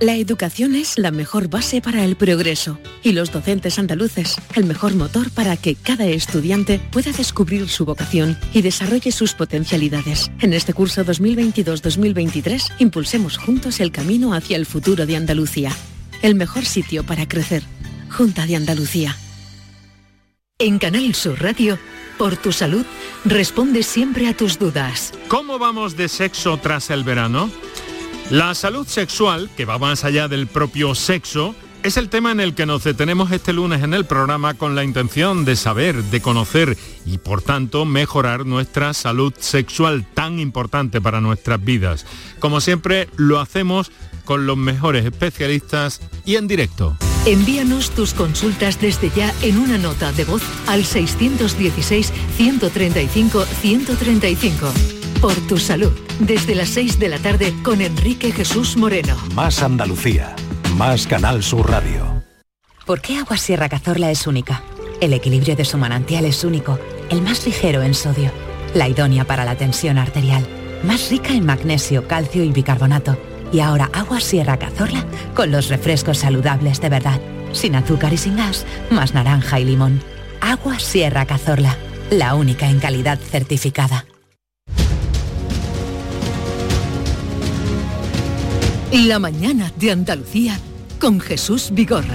La educación es la mejor base para el progreso y los docentes andaluces el mejor motor para que cada estudiante pueda descubrir su vocación y desarrolle sus potencialidades. En este curso 2022-2023 impulsemos juntos el camino hacia el futuro de Andalucía. El mejor sitio para crecer. Junta de Andalucía. En Canal Sur Radio, por tu salud, responde siempre a tus dudas. ¿Cómo vamos de sexo tras el verano? La salud sexual, que va más allá del propio sexo, es el tema en el que nos detenemos este lunes en el programa con la intención de saber, de conocer y por tanto mejorar nuestra salud sexual tan importante para nuestras vidas. Como siempre, lo hacemos con los mejores especialistas y en directo. Envíanos tus consultas desde ya en una nota de voz al 616 135 135 por tu salud. Desde las 6 de la tarde con Enrique Jesús Moreno. Más Andalucía. Más Canal Sur Radio. ¿Por qué Agua Sierra Cazorla es única? El equilibrio de su manantial es único. El más ligero en sodio. La idónea para la tensión arterial. Más rica en magnesio, calcio y bicarbonato. Y ahora Agua Sierra Cazorla con los refrescos saludables de verdad. Sin azúcar y sin gas. Más naranja y limón. Agua Sierra Cazorla. La única en calidad certificada. La mañana de Andalucía con Jesús Vigorra.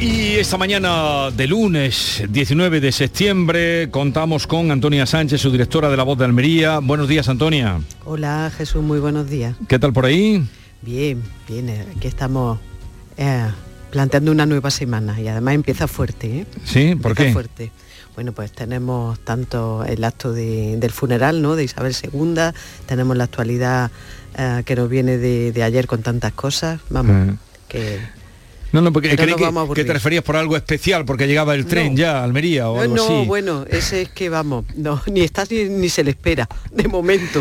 Y esta mañana de lunes 19 de septiembre contamos con Antonia Sánchez, su directora de La Voz de Almería. Buenos días, Antonia. Hola, Jesús, muy buenos días. ¿Qué tal por ahí? Bien, bien, eh, aquí estamos eh, planteando una nueva semana y además empieza fuerte. ¿eh? Sí, ¿por qué? fuerte. Bueno, pues tenemos tanto el acto del funeral ¿no? de Isabel II, tenemos la actualidad eh, que nos viene de, ayer con tantas cosas, vamos, que... No, no, porque creí que, te referías por algo especial, porque llegaba el tren ya a Almería o algo no, así. No, bueno, ese es que vamos, no, ni está ni, se le espera, de momento.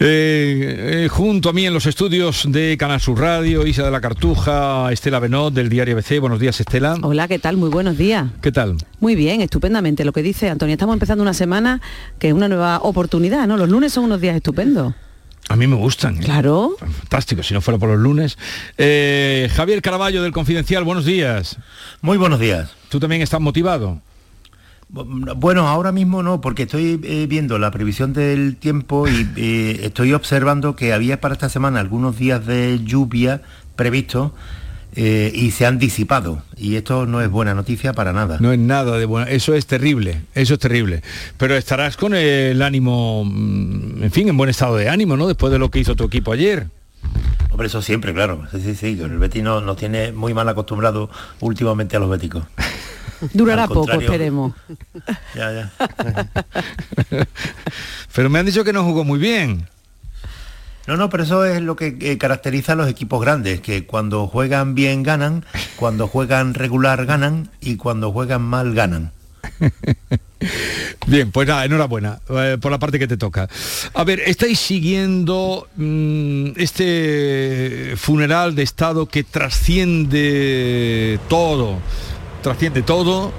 Eh, eh, junto a mí en los estudios de Canal Sur Radio, Isa de la Cartuja, Estela Benot del diario ABC. Buenos días, Estela. Hola, ¿qué tal? Muy buenos días. ¿Qué tal? Muy bien, estupendamente. Lo que dice Antonio, estamos empezando una semana que es una nueva oportunidad, ¿no? Los lunes son unos días estupendos. A mí me gustan. ¿eh? Claro. Fantástico, si no fuera por los lunes. Eh, Javier Caraballo del Confidencial, buenos días. Muy buenos días. ¿Tú también estás motivado? Bueno, ahora mismo no, porque estoy eh, viendo la previsión del tiempo y eh, estoy observando que había para esta semana algunos días de lluvia previstos eh, y se han disipado. Y esto no es buena noticia para nada. No es nada de bueno. Eso es terrible, eso es terrible. Pero estarás con el ánimo, mm, en fin, en buen estado de ánimo, ¿no? Después de lo que hizo tu equipo ayer. Hombre, eso siempre, claro. Sí, sí, sí. El Betis nos, nos tiene muy mal acostumbrado últimamente a los béticos. Durará poco, esperemos. Ya, ya. Pero me han dicho que no jugó muy bien. No, no, pero eso es lo que eh, caracteriza a los equipos grandes, que cuando juegan bien ganan, cuando juegan regular ganan y cuando juegan mal ganan. Bien, pues nada, enhorabuena eh, por la parte que te toca. A ver, ¿estáis siguiendo mm, este funeral de Estado que trasciende todo? Trasciende todo.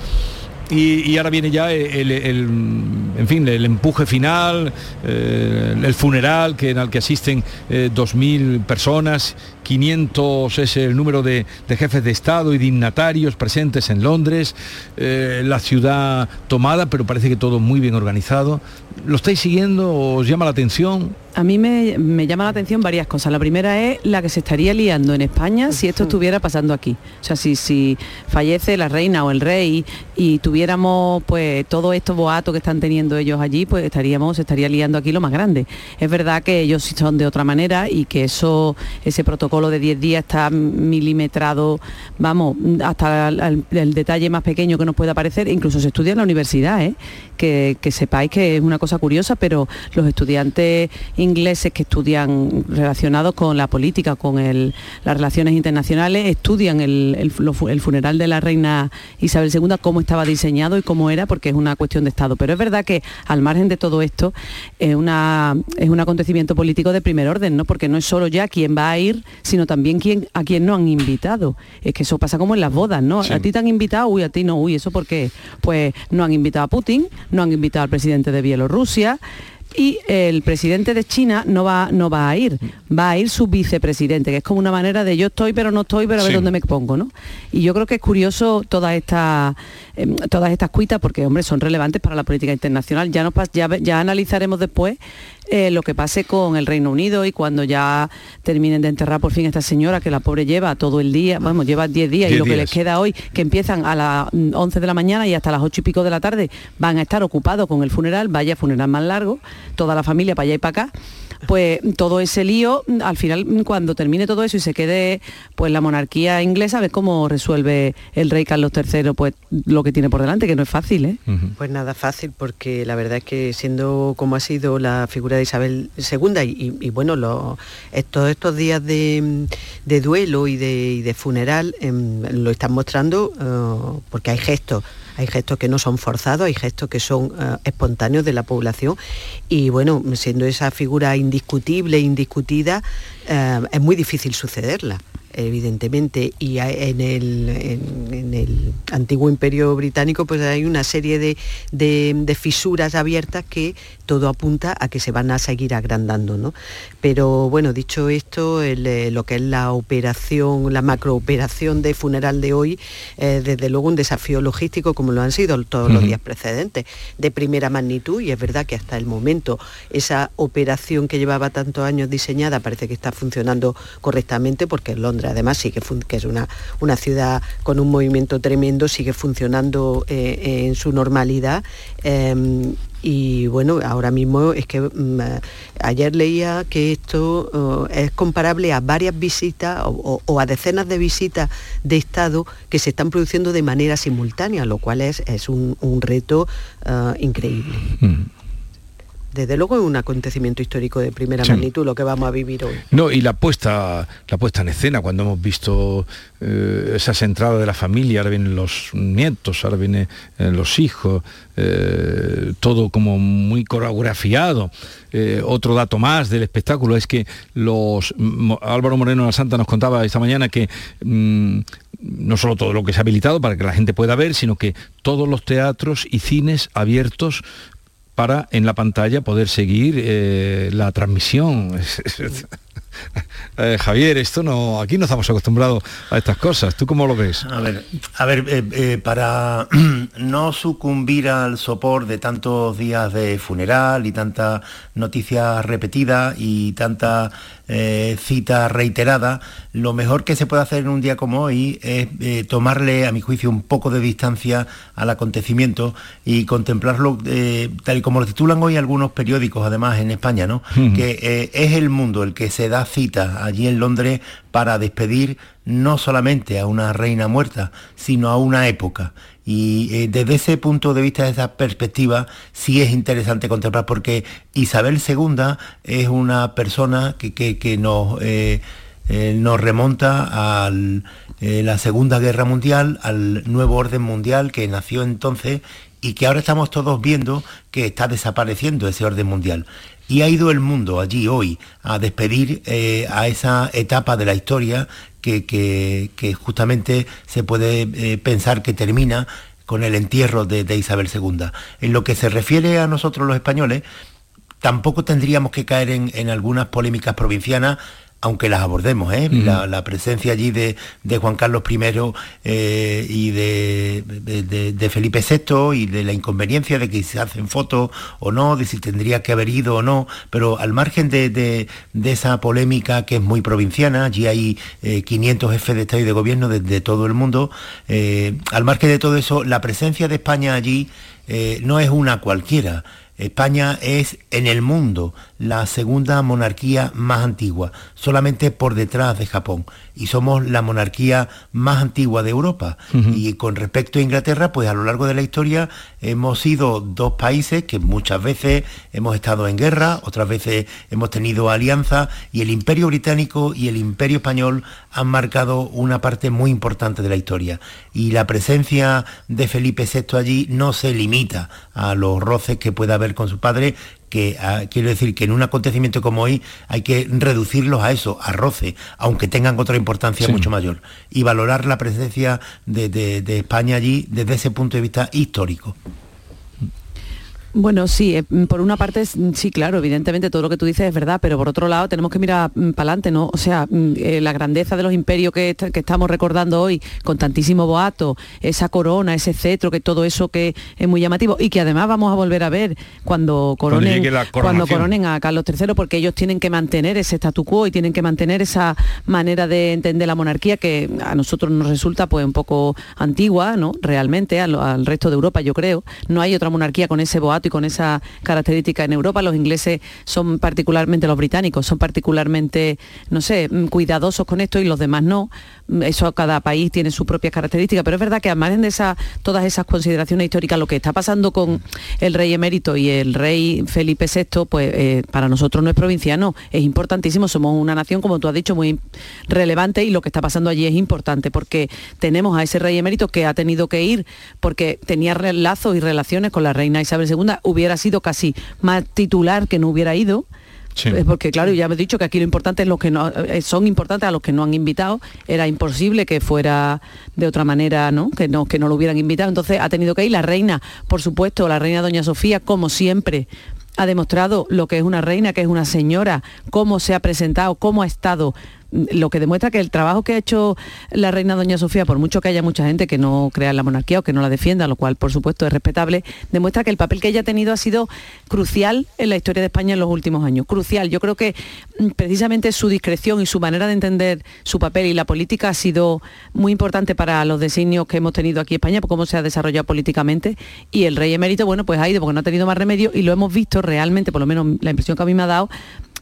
Y, ahora viene ya el, el- en fin, el empuje final, eh, el funeral que, en el que asisten eh, 2.000 personas, 500 es el número de, de jefes de Estado y dignatarios presentes en Londres, eh, la ciudad tomada, pero parece que todo muy bien organizado. ¿Lo estáis siguiendo? ¿Os llama la atención? A mí me, me llama la atención varias cosas. La primera es la que se estaría liando en España si esto estuviera pasando aquí. O sea, si, si fallece la reina o el rey y tuviéramos pues todo estos boatos que están teniendo ellos allí, pues estaríamos, se estaría liando aquí lo más grande. Es verdad que ellos sí son de otra manera y que eso, ese protocolo de 10 días está milimetrado, vamos, hasta el, detalle más pequeño que nos pueda parecer, incluso se estudia en la universidad, ¿eh? que, sepáis que es una cosa curiosa, pero los estudiantes ingleses que estudian relacionados con la política, con el- las relaciones internacionales, estudian el, el funeral de la reina Isabel II, cómo estaba diseñado y cómo era, porque es una cuestión de Estado. Pero es verdad que al margen de todo esto, es, una, es un acontecimiento político de primer orden, ¿no? porque no es solo ya quién va a ir, sino también quién, a quién no han invitado. Es que eso pasa como en las bodas, ¿no? Sí. A ti te han invitado, uy, a ti no, uy, ¿eso por qué? Pues no han invitado a Putin, no han invitado al presidente de Bielorrusia, y el presidente de China no va, no va a ir, va a ir su vicepresidente, que es como una manera de yo estoy pero no estoy, pero a ver Sí. dónde me pongo, ¿no? Y yo creo que es curioso todas estas em, todas estas cuitas, porque hombre, son relevantes para la política internacional. Ya nos ya, ya analizaremos después eh, lo que pase con el Reino Unido y cuando ya terminen de enterrar por fin a esta señora que la pobre lleva todo el día, vamos, lleva 10 días y 10 lo que les queda hoy, que empiezan a las mm, 11 de la mañana y hasta las 8 y pico de la tarde, van a estar ocupados con el funeral, vaya funeral más largo, toda la familia para allá y para acá. Pues todo ese lío, al final cuando termine todo eso y se quede pues la monarquía inglesa, a ver cómo resuelve el rey Carlos III pues lo que tiene por delante, que no es fácil, ¿eh? Pues nada fácil, porque la verdad es que siendo como ha sido la figura de Isabel II y, y- y bueno, lo- estos, estos días de, de duelo y de, y de funeral em, lo están mostrando eh, porque hay gestos. Hay gestos que no son forzados, hay gestos que son eh, espontáneos de la población. Y bueno, siendo esa figura indiscutible, indiscutida, eh, es muy difícil sucederla evidentemente, y en el, antiguo imperio británico pues hay una serie de fisuras abiertas que todo apunta a que se van a seguir agrandando. ¿no? Pero bueno, dicho esto, el, eh, lo que es la operación, la macrooperación de funeral de hoy, eh, desde luego un desafío logístico como lo han sido todos los días precedentes, de primera magnitud, y es verdad que hasta el momento esa operación que llevaba tantos años diseñada parece que está funcionando correctamente, porque Londres además sigue fun- que es una, una ciudad con un movimiento tremendo, sigue funcionando eh, en su normalidad. em, y bueno, ahora mismo es que mm, ayer leía que esto eh, es comparable a varias visitas o, a decenas de visitas de Estado que se están produciendo de manera simultánea, lo cual es, es un, reto eh, increíble. Desde luego es un acontecimiento histórico de primera magnitud lo que vamos a vivir hoy. No, y la puesta, la puesta en escena, cuando hemos visto eh, esas entradas de la familia, ahora vienen los nietos, ahora vienen eh, los hijos, eh, todo como muy coreografiado. otro dato más del espectáculo es que los Álvaro Moreno de la Santa nos contaba esta mañana que mm, no solo todo lo que se ha habilitado para que la gente pueda ver, sino que todos los teatros y cines abiertos para en la pantalla poder seguir eh, la transmisión. Eh, Javier, esto no, aquí no estamos acostumbrados a estas cosas. ¿Tú cómo lo ves? A ver, a ver, eh, para no sucumbir al sopor de tantos días de funeral y tanta noticia repetida y tanta cita reiterada, lo mejor que se puede hacer en un día como hoy es tomarle, a mi juicio, un poco de distancia al acontecimiento y contemplarlo tal y como lo titulan hoy algunos periódicos, además en España, ¿no? Que es el mundo el que se da cita allí en Londres para despedir no solamente a una reina muerta, sino a una época. Y eh, desde ese punto de vista, desde esa perspectiva, sí es interesante contemplar, porque Isabel II es una persona que, nos, eh, eh, nos remonta a la Segunda Guerra Mundial, al nuevo orden mundial que nació entonces y que ahora estamos todos viendo que está desapareciendo ese orden mundial. Y ha ido el mundo allí hoy a despedir a esa etapa de la historia que, justamente se puede eh, pensar que termina con el entierro de, Isabel II. En lo que se refiere a nosotros los españoles, tampoco tendríamos que caer en, en algunas polémicas provincianas aunque las abordemos, ¿eh? la, presencia allí de, Juan Carlos I eh, y de, Felipe VI y de la inconveniencia de que se hacen fotos o no, de si tendría que haber ido o no, pero al margen de, esa polémica que es muy provinciana, allí hay 500 eh, jefes de Estado y de Gobierno de, todo el mundo, al margen de todo eso, la presencia de España allí no es una cualquiera. España es en el mundo la segunda monarquía más antigua, solamente por detrás de Japón y somos la monarquía más antigua de Europa. Y con respecto a Inglaterra, pues a lo largo de la historia hemos sido dos países que muchas veces hemos estado en guerra, otras veces hemos tenido alianza y el imperio británico y el imperio español han marcado una parte muy importante de la historia. Y la presencia de Felipe VI allí no se limita a los roces que pueda haber con su padre, que ah, quiero decir que en un acontecimiento como hoy hay que reducirlos a eso, a roce, aunque tengan otra importancia mucho mayor, y valorar la presencia de España allí desde ese punto de vista histórico. Bueno, sí, eh, por una parte sí, claro, evidentemente todo lo que tú dices es verdad, pero por otro lado tenemos que mirar mm, para adelante, ¿no? O sea, mm, eh, la grandeza de los imperios que, estamos recordando hoy, con tantísimo boato, esa corona, ese cetro, que todo eso que es muy llamativo y que además vamos a volver a ver cuando coronen, cuando, coronen a Carlos III, porque ellos tienen que mantener ese statu quo y tienen que mantener esa manera de entender la monarquía que a nosotros nos resulta pues un poco antigua, ¿no? Realmente, al, al resto de Europa, yo creo. No hay otra monarquía con ese boato y con esa característica en Europa. Los ingleses son particularmente, los británicos son particularmente, no sé, mm, cuidadosos con esto y los demás no. Eso cada país tiene sus propias características, pero es verdad que además de esa, todas esas consideraciones históricas, lo que está pasando con el rey emérito y el rey Felipe VI, pues eh, para nosotros no es provinciano, es importantísimo, somos una nación, como tú has dicho, muy relevante y lo que está pasando allí es importante porque tenemos a ese rey emérito que ha tenido que ir porque tenía lazos y relaciones con la reina Isabel II, hubiera sido casi más titular que no hubiera ido porque claro, ya me he dicho que aquí lo importante es los que no, eh, son importantes a los que no han invitado. Era imposible que fuera de otra manera, ¿no? Que no, que no lo hubieran invitado. Entonces ha tenido que ir la reina, por supuesto, la reina Doña Sofía, como siempre, ha demostrado lo que es una reina, que es una señora, cómo se ha presentado, cómo ha estado lo que demuestra que el trabajo que ha hecho la reina doña Sofía, por mucho que haya mucha gente que no crea en la monarquía o que no la defienda, lo cual por supuesto es respetable, demuestra que el papel que ella ha tenido ha sido crucial en la historia de España en los últimos años. Crucial. Yo creo que mm, precisamente su discreción y su manera de entender su papel y la política ha sido muy importante para los designios que hemos tenido aquí en España, por cómo se ha desarrollado políticamente. Y el rey emérito, bueno, pues ha ido porque no ha tenido más remedio y lo hemos visto realmente, por lo menos la impresión que a mí me ha dado,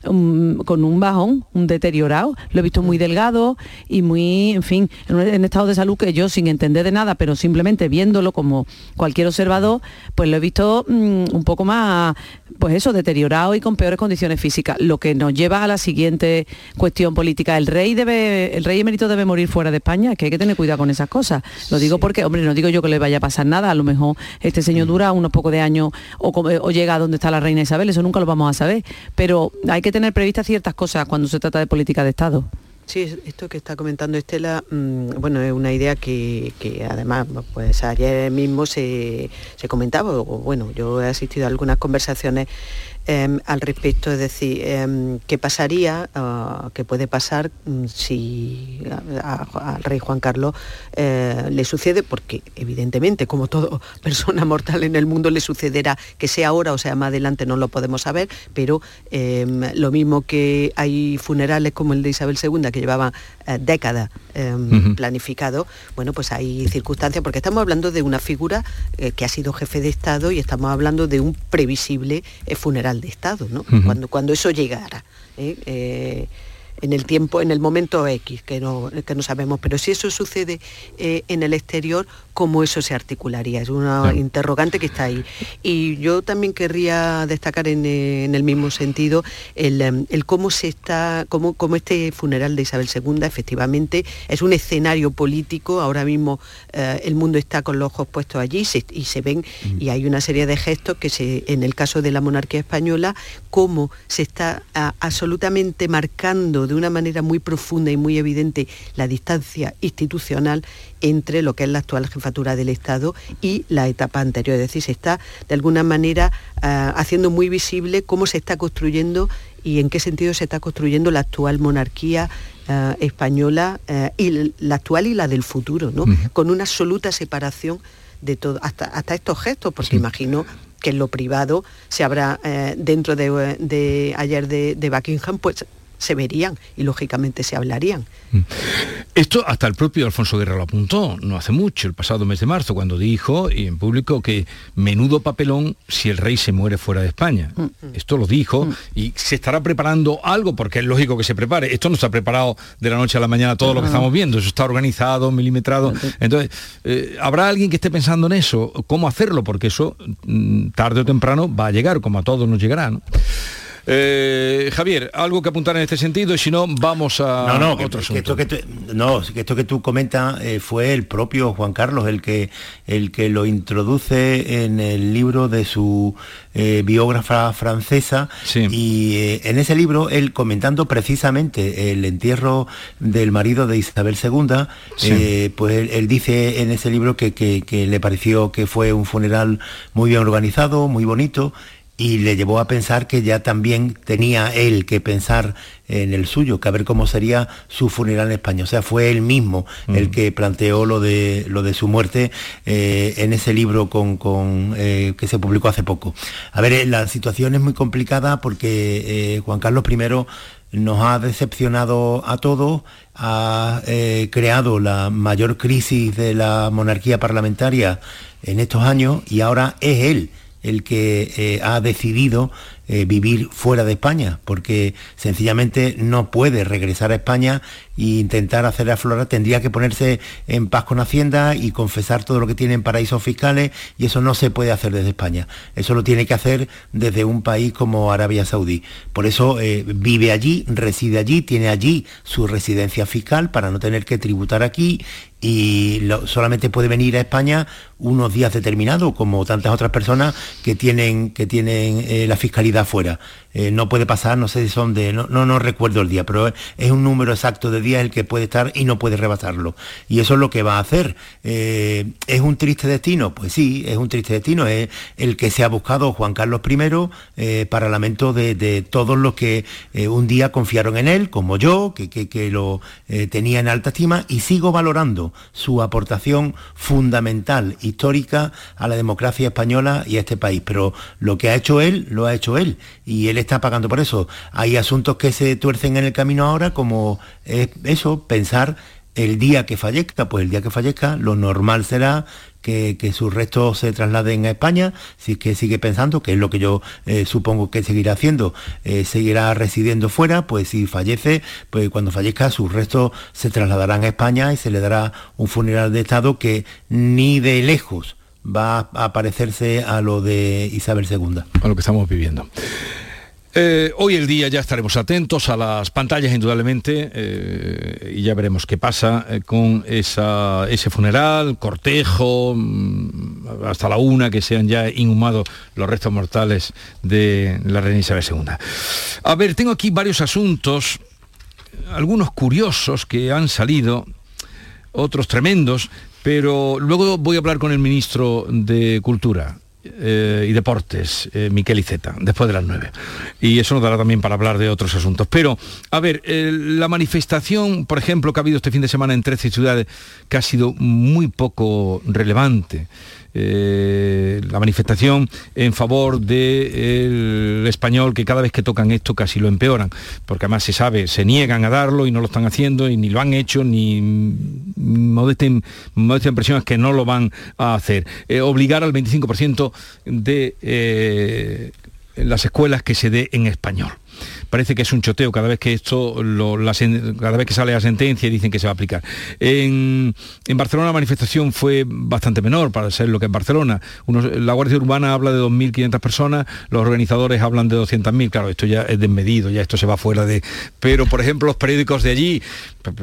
mm, con un bajón, un deteriorado. Lo he visto muy delgado y muy, en fin, en, un, en estado de salud que yo sin entender de nada, pero simplemente viéndolo como cualquier observador, pues lo he visto mm, un poco más, pues eso, deteriorado y con peores condiciones físicas. Lo que nos lleva a la siguiente cuestión política. El rey debe, el rey emérito debe morir fuera de España, es que hay que tener cuidado con esas cosas. Lo digo porque, hombre, no digo yo que le vaya a pasar nada, a lo mejor este señor dura unos pocos de años o, o llega a donde está la reina Isabel, eso nunca lo vamos a saber. Pero hay que tener previstas ciertas cosas cuando se trata de política de Estado. Sí, es- esto que está comentando Estela, mm, bueno, es una idea que, que además, pues ayer mismo se, se comentaba, o bueno, yo he asistido a algunas conversaciones em, al respecto, es decir, em, qué pasaría, ah, qué puede pasar mm, si al rey Juan Carlos eh, le sucede, porque evidentemente, como todo persona mortal en el mundo, le sucederá, que sea ahora o sea más adelante, no lo podemos saber, pero em, lo mismo que hay funerales como el de Isabel II, que llevaban eh, em, planificado, bueno, pues hay circunstancias, porque estamos hablando de una figura eh, que ha sido jefe de Estado y estamos hablando de un previsible eh, funeral de Estado, ¿no? Cuando, cuando eso llegara. ¿eh? En el tiempo, en el momento X, que no, que no sabemos, pero si eso sucede en el exterior, ¿cómo eso se articularía? Es una interrogante que está ahí. Y yo también querría destacar en, eh, en el mismo sentido el, em, el cómo se está, cómo, cómo este funeral de Isabel II efectivamente es un escenario político. Ahora mismo eh, el mundo está con los ojos puestos allí se- y se ven, y hay una serie de gestos que se, en el caso de la monarquía española, cómo se está absolutamente marcando de una manera muy profunda y muy evidente la distancia institucional entre lo que es la actual jefatura del Estado y la etapa anterior. Es decir, se está de alguna manera ah, haciendo muy visible cómo se está construyendo y en qué sentido se está construyendo la actual monarquía ah, española eh, y la actual y la del futuro, ¿no? Con una absoluta separación de todo, hasta, hasta estos gestos, porque imagino que en lo privado se habrá, eh, dentro de, de ayer de, de Buckingham, pues se verían y lógicamente se hablarían. Esto hasta el propio Alfonso Guerra lo apuntó, no hace mucho, el pasado mes de marzo, cuando dijo y en público que menudo papelón si el rey se muere fuera de España. Esto lo dijo y se estará preparando algo, porque es lógico que se prepare. Esto no ha preparado de la noche a la mañana todo lo que No. estamos viendo, eso está organizado, milimetrado. Entonces, eh, ¿habrá alguien que esté pensando en eso? ¿Cómo hacerlo? Porque eso mm, tarde o temprano va a llegar, como a todos nos llegará. ¿no? Eh, Javier, algo que apuntar en este sentido y si no, vamos a No, no, que, otro que asunto. esto que tú, no, que esto que tú comentas eh, fue el propio Juan Carlos el que el que lo introduce en el libro de su eh, biógrafa francesa y en ese libro él comentando precisamente el entierro del marido de Isabel II, Sí. pues él, él dice en ese libro que, que- que le pareció que fue un funeral muy bien organizado, muy bonito y le llevó a pensar que ya también tenía él que pensar en el suyo, que a ver cómo sería su funeral en España. O sea, fue él mismo el que planteó lo de lo de su muerte eh, en ese libro con, con, eh, que se publicó hace poco. A ver, eh, la situación es muy complicada porque eh, Juan Carlos I nos ha decepcionado a todos, ha eh, creado la mayor crisis de la monarquía parlamentaria en estos años y ahora es él el que eh, ha decidido eh, vivir fuera de España, porque sencillamente no puede regresar a España e intentar hacer aflorar, tendría que ponerse en paz con Hacienda y confesar todo lo que tiene en paraísos fiscales, y eso no se puede hacer desde España. Eso lo tiene que hacer desde un país como Arabia Saudí. Por eso eh, vive allí, reside allí, tiene allí su residencia fiscal para no tener que tributar aquí y solamente puede venir a España unos días determinados, como tantas otras personas que tienen, que tienen eh, la fiscalidad fuera. Eh, no puede pasar, no sé si son de, no, no, no recuerdo el día, pero es un número exacto de días el que puede estar y no puede rebasarlo. Y eso es lo que va a hacer. Eh, ¿Es un triste destino? Pues sí, es un triste destino. Es el que se ha buscado Juan Carlos I eh, para lamento de, de todos los que eh, un día confiaron en él, como yo, que, que- que lo eh, tenía en alta estima y sigo valorando su aportación fundamental, histórica a la democracia española y a este país. Pero lo que ha hecho él, lo ha hecho él y él está pagando por eso. Hay asuntos que se tuercen en el camino ahora, como es eso, pensar el día que fallezca, pues el día que fallezca, lo normal será que, sus restos se trasladen a España, si es que sigue pensando, que es lo que yo eh, supongo que seguirá haciendo, eh, seguirá residiendo fuera, pues si fallece, pues cuando fallezca sus restos se trasladarán a España y se le dará un funeral de Estado que ni de lejos va a parecerse a lo de Isabel II. A lo que estamos viviendo. Eh, hoy el día ya estaremos atentos a las pantallas indudablemente eh, y ya veremos qué pasa eh, con ese funeral, cortejo, mm, hasta la una que sean ya inhumados los restos mortales de la reina Isabel II. A ver, tengo aquí varios asuntos, algunos curiosos que han salido, otros tremendos, pero luego voy a hablar con el ministro de Cultura, eh, y Deportes, eh, Miquel Iceta, después de las nueve. Y eso nos dará también para hablar de otros asuntos. Pero, a ver, eh, la manifestación, por ejemplo, que ha habido este fin de semana en 13 ciudades, que ha sido muy poco relevante. Eh, la manifestación en favor del español que cada vez que tocan esto casi lo empeoran, porque además se sabe, se niegan a darlo y no lo están haciendo y ni lo han hecho, ni modesta, impresión es que no lo van a hacer. Eh, obligar al 25% de eh, las escuelas que se dé en español parece que es un choteo cada vez que esto, cada vez que sale la sentencia y dicen que se va a aplicar. En, Barcelona la manifestación fue bastante menor para ser lo que es Barcelona. la Guardia Urbana habla de 2.500 personas, los organizadores hablan de 200.000, claro, esto ya es desmedido, ya esto se va fuera de... Pero, por ejemplo, los periódicos de allí,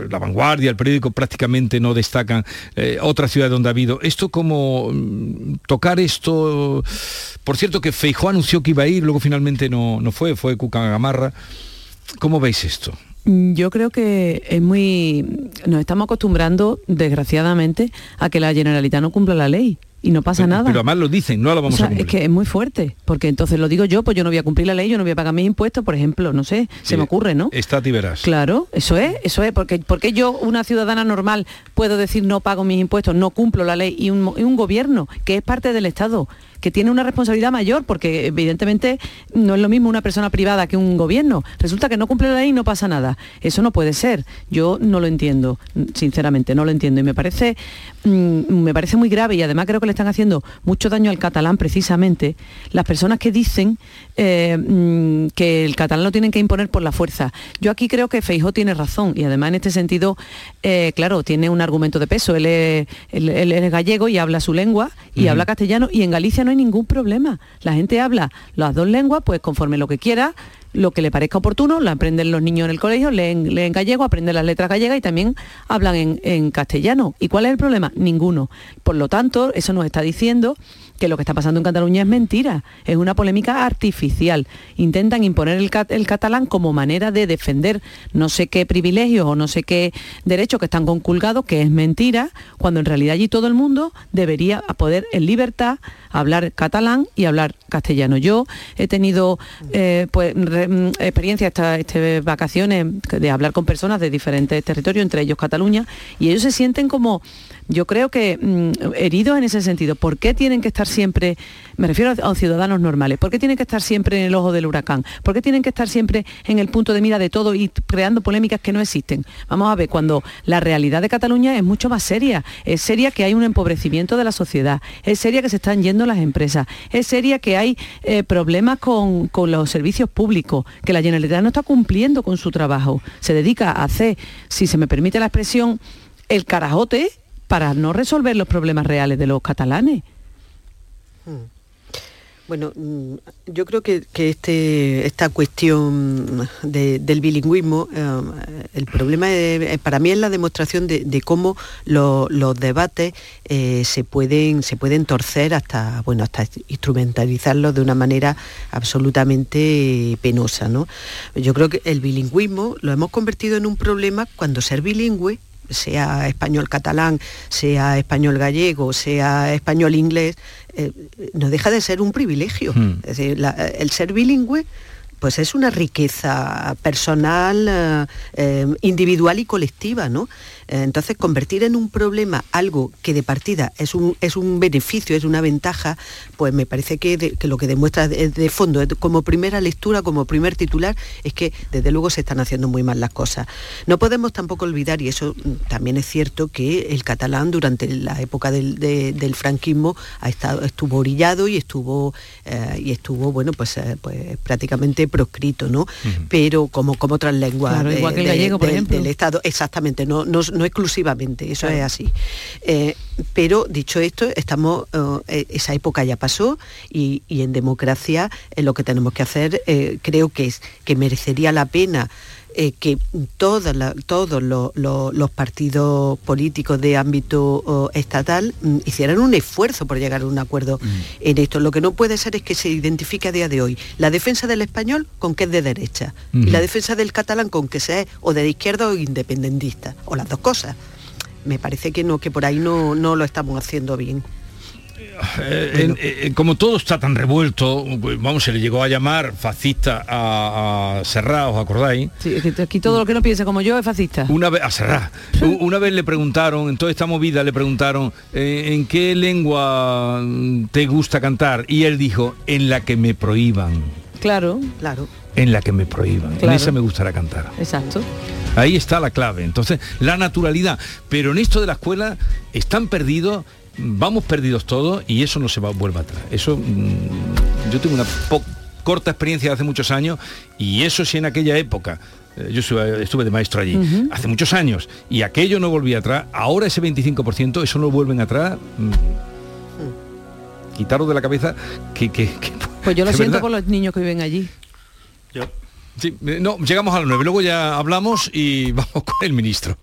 La Vanguardia, el periódico prácticamente no destacan eh, otras ciudades donde ha habido. Esto como mm, tocar esto... Por cierto que Feijó anunció que iba a ir, luego finalmente no, no fue, fue Cucagamarra. ¿Cómo veis esto? Yo creo que es muy... Nos estamos acostumbrando, desgraciadamente, a que la Generalitat no cumpla la ley y no pasa nada. Pero además lo dicen, no lo vamos a cumplir. Es que es muy fuerte, porque entonces lo digo yo, pues yo no voy a cumplir la ley, yo no voy a pagar mis impuestos, por ejemplo, no sé, se me ocurre, ¿no? Está verás. Claro, eso es, eso es, porque, porque yo, una ciudadana normal, puedo decir no pago mis impuestos, no cumplo la ley, y un, y un gobierno que es parte del Estado, que tiene una responsabilidad mayor, porque evidentemente no es lo mismo una persona privada que un gobierno. Resulta que no cumple la ley y no pasa nada. Eso no puede ser. Yo no lo entiendo, sinceramente, no lo entiendo. Y me parece, mm, me parece muy grave y además creo que le están haciendo mucho daño al catalán precisamente las personas que dicen eh, mm, que el catalán lo tienen que imponer por la fuerza. Yo aquí creo que Feijó tiene razón y además en este sentido, eh, claro, tiene un argumento de peso. Él es, gallego y habla su lengua y habla castellano y en Galicia no no hay ningún problema. La gente habla las dos lenguas, pues conforme lo que quiera, lo que le parezca oportuno, la aprenden los niños en el colegio, leen, leen gallego, aprenden las letras gallegas y también hablan en, en, castellano. ¿Y cuál es el problema? Ninguno. Por lo tanto, eso nos está diciendo que lo que está pasando en Cataluña es mentira, es una polémica artificial. Intentan imponer el, catalán como manera de defender no sé qué privilegios o no sé qué derechos que están conculgados, que es mentira, cuando en realidad allí todo el mundo debería poder en libertad hablar catalán y hablar castellano. Yo he tenido eh, pues, mm, experiencia estas este vacaciones de hablar con personas de diferentes territorios, entre ellos Cataluña, y ellos se sienten como yo creo que mm, heridos en ese sentido. ¿Por qué tienen que estar siempre, me refiero a, ciudadanos normales, por qué tienen que estar siempre en el ojo del huracán? ¿Por qué tienen que estar siempre en el punto de mira de todo y creando polémicas que no existen? Vamos a ver, cuando la realidad de Cataluña es mucho más seria, es seria que hay un empobrecimiento de la sociedad, es seria que se están yendo las empresas, es seria que hay eh, problemas con, con los servicios públicos, que la Generalitat no está cumpliendo con su trabajo, se dedica a hacer, si se me permite la expresión, el carajote para no resolver los problemas reales de los catalanes. Hmm. Bueno, mm, yo creo que, este, esta cuestión del bilingüismo, eh, el problema para mí es la demostración de, cómo los debates eh, se, pueden, se pueden torcer hasta, bueno, hasta instrumentalizarlos de una manera absolutamente penosa. ¿no? Yo creo que el bilingüismo lo hemos convertido en un problema cuando ser bilingüe sea español catalán, sea español gallego, sea español inglés, eh, no deja de ser un privilegio. Hmm. el ser bilingüe pues es una riqueza personal, eh, eh, individual y colectiva, ¿no? Entonces, convertir en un problema algo que de partida es un, es un beneficio, es una ventaja, pues me parece que, lo que demuestra de, fondo, como primera lectura, como primer titular, es que desde luego se están haciendo muy mal las cosas. No podemos tampoco olvidar, y eso también es cierto, que el catalán durante la época del, franquismo ha estado, estuvo orillado y estuvo, eh, y estuvo bueno, pues, eh, pues prácticamente proscrito, ¿no? Pero como, como otras lenguas del Estado, exactamente, no, no no exclusivamente, eso es así. Eh, pero dicho esto, estamos, eh, esa época ya pasó y, en democracia eh, lo que tenemos que hacer creo que es que merecería la pena eh, que todos los partidos políticos de ámbito estatal mm, hicieran un esfuerzo por llegar a un acuerdo mm. en esto. Lo que no puede ser es que se identifique a día de hoy la defensa del español con que es de derecha y la defensa del catalán con que sea o de izquierda o independentista, o las dos cosas. Me parece que no, que por ahí no, no lo estamos haciendo bien. Eh, eh, como todo está tan revuelto, pues, vamos, se le llegó a llamar fascista a, Serra, ¿os acordáis? Sí, aquí todo lo que no piensa como yo es fascista. Una vez, a Serra, una vez le preguntaron, en toda esta movida le preguntaron, eh, ¿en qué lengua te gusta cantar? Y él dijo, en la que me prohíban. Claro, claro. En la que me prohíban. En esa me gustará cantar. Exacto. Ahí está la clave. Entonces, la naturalidad. Pero en esto de la escuela están perdidos vamos perdidos todos y eso no se va vuelve atrás. Eso mm, yo tengo una corta experiencia de hace muchos años y eso sí en aquella época eh, yo estuve, de maestro allí hace muchos años y aquello no volvía atrás. Ahora ese 25% eso no vuelven atrás. Mm, quitarlo de la cabeza que, pues yo lo siento por los niños que viven allí. Yo. Sí, eh, no, llegamos a las 9, luego ya hablamos y vamos con el ministro.